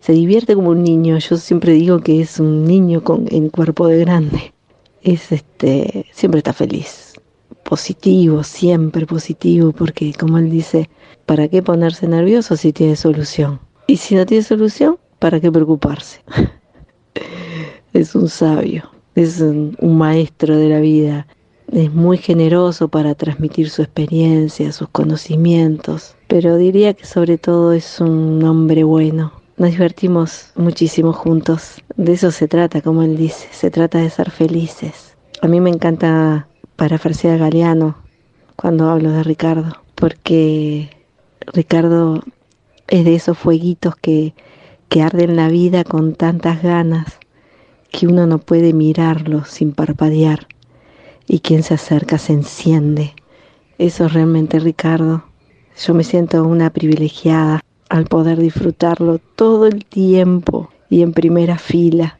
S13: se divierte como un niño. Yo siempre digo que es un niño con en cuerpo de grande. Es este, siempre está feliz, positivo, siempre positivo, porque como él dice, ¿para qué ponerse nervioso si tiene solución? Y si no tiene solución, ¿para qué preocuparse? es un sabio, es un, un maestro de la vida, es muy generoso para transmitir su experiencia, sus conocimientos, pero diría que sobre todo es un hombre bueno. Nos divertimos muchísimo juntos. De eso se trata, como él dice, se trata de ser felices. A mí me encanta parafrasear a Galeano cuando hablo de Ricardo, porque Ricardo es de esos fueguitos que, que arden la vida con tantas ganas que uno no puede mirarlo sin parpadear y quien se acerca se enciende. Eso es realmente Ricardo. Yo me siento una privilegiada al poder disfrutarlo todo el tiempo y en primera fila.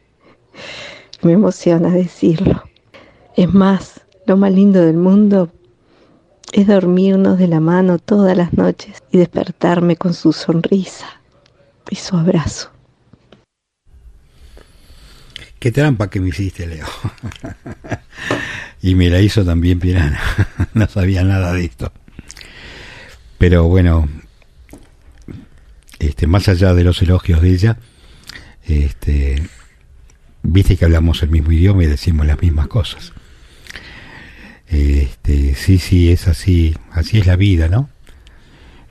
S13: Me emociona decirlo. Es más, lo más lindo del mundo es dormirnos de la mano todas las noches y despertarme con su sonrisa y su abrazo.
S3: Qué trampa que me hiciste, Leo. y me la hizo también Pirana. no sabía nada de esto. Pero bueno, este, más allá de los elogios de ella, este, viste que hablamos el mismo idioma y decimos las mismas cosas. Este, sí, sí, es así, así es la vida, ¿no?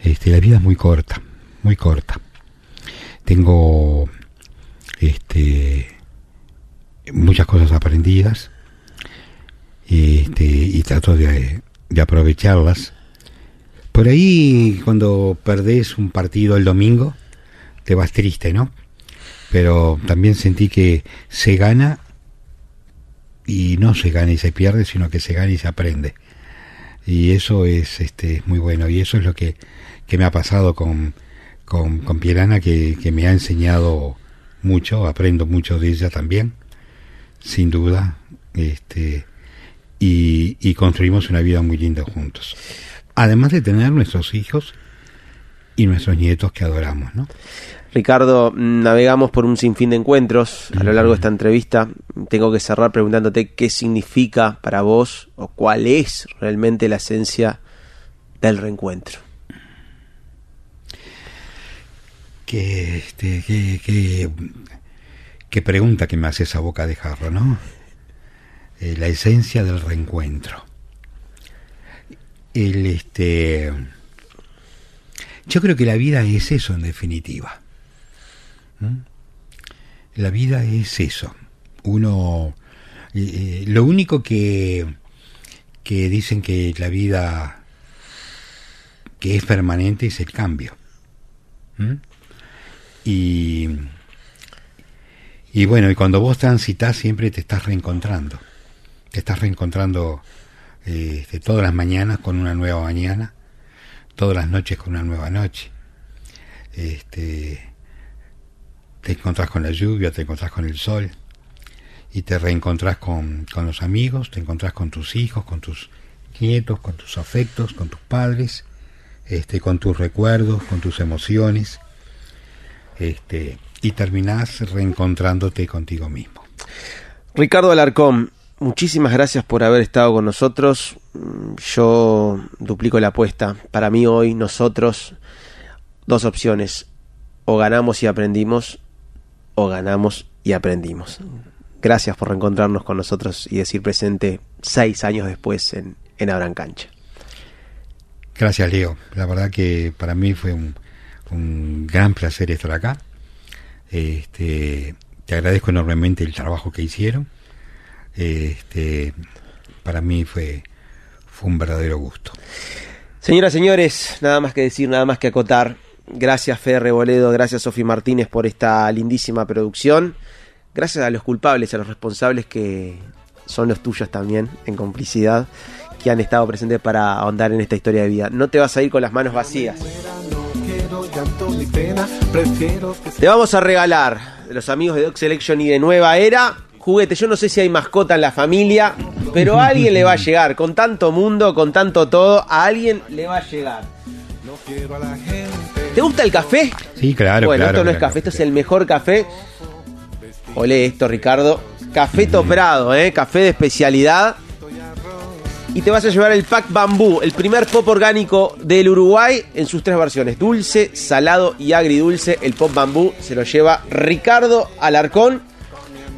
S3: Este, la vida es muy corta, muy corta. Tengo este muchas cosas aprendidas este, y trato de, de aprovecharlas. Por ahí cuando perdés un partido el domingo te vas triste, ¿no? Pero también sentí que se gana y no se gana y se pierde, sino que se gana y se aprende. Y eso es este muy bueno y eso es lo que, que me ha pasado con, con, con Pierana, que, que me ha enseñado mucho, aprendo mucho de ella también sin duda, este, y, y construimos una vida muy linda juntos. Además de tener nuestros hijos y nuestros nietos que adoramos, ¿no?
S4: Ricardo, navegamos por un sinfín de encuentros a lo largo de esta entrevista. Tengo que cerrar preguntándote qué significa para vos o cuál es realmente la esencia del reencuentro.
S3: Que, este, Qué pregunta que me hace esa boca de jarro, ¿no? Eh, la esencia del reencuentro. El, este, yo creo que la vida es eso en definitiva. La vida es eso. Uno, eh, lo único que, que dicen que la vida que es permanente es el cambio. Y y bueno, y cuando vos transitas siempre te estás reencontrando. Estás reencontrando eh, todas las mañanas con una nueva mañana, todas las noches con una nueva noche. Este, te encontrás con la lluvia, te encontrás con el sol y te reencontrás con, con los amigos, te encontrás con tus hijos, con tus nietos, con tus afectos, con tus padres, este, con tus recuerdos, con tus emociones. Este, y terminás reencontrándote contigo mismo.
S4: Ricardo Alarcón, muchísimas gracias por haber estado con nosotros. Yo duplico la apuesta. Para mí hoy nosotros dos opciones. O ganamos y aprendimos o ganamos y aprendimos. Gracias por reencontrarnos con nosotros y decir presente seis años después en, en Cancha.
S3: Gracias, Leo. La verdad que para mí fue un, un gran placer estar acá. Este, te agradezco enormemente el trabajo que hicieron. Este, para mí fue, fue un verdadero gusto.
S4: Señoras, señores, nada más que decir, nada más que acotar. Gracias Fede Reboledo, gracias Sofi Martínez por esta lindísima producción. gracias a los culpables, a los responsables que son los tuyos también, en complicidad, que han estado presentes para ahondar en esta historia de vida. No te vas a ir con las manos vacías. Te vamos a regalar de los amigos de Dog Selection y de Nueva Era juguete. Yo no sé si hay mascota en la familia, pero a alguien le va a llegar. Con tanto mundo, con tanto todo, a alguien le va a llegar. ¿Te gusta el café?
S3: Sí, claro.
S4: Bueno,
S3: claro,
S4: esto no es café, esto es el mejor café. Olé esto, Ricardo. Café Toprado, ¿eh? Café de especialidad. Y te vas a llevar el pack bambú, el primer pop orgánico del Uruguay en sus tres versiones: dulce, salado y agridulce. El pop bambú se lo lleva Ricardo Alarcón.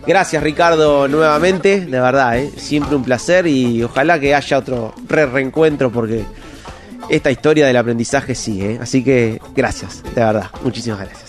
S4: Gracias, Ricardo, nuevamente. De verdad, ¿eh? siempre un placer y ojalá que haya otro re reencuentro porque esta historia del aprendizaje sigue. ¿eh? Así que gracias, de verdad. Muchísimas gracias.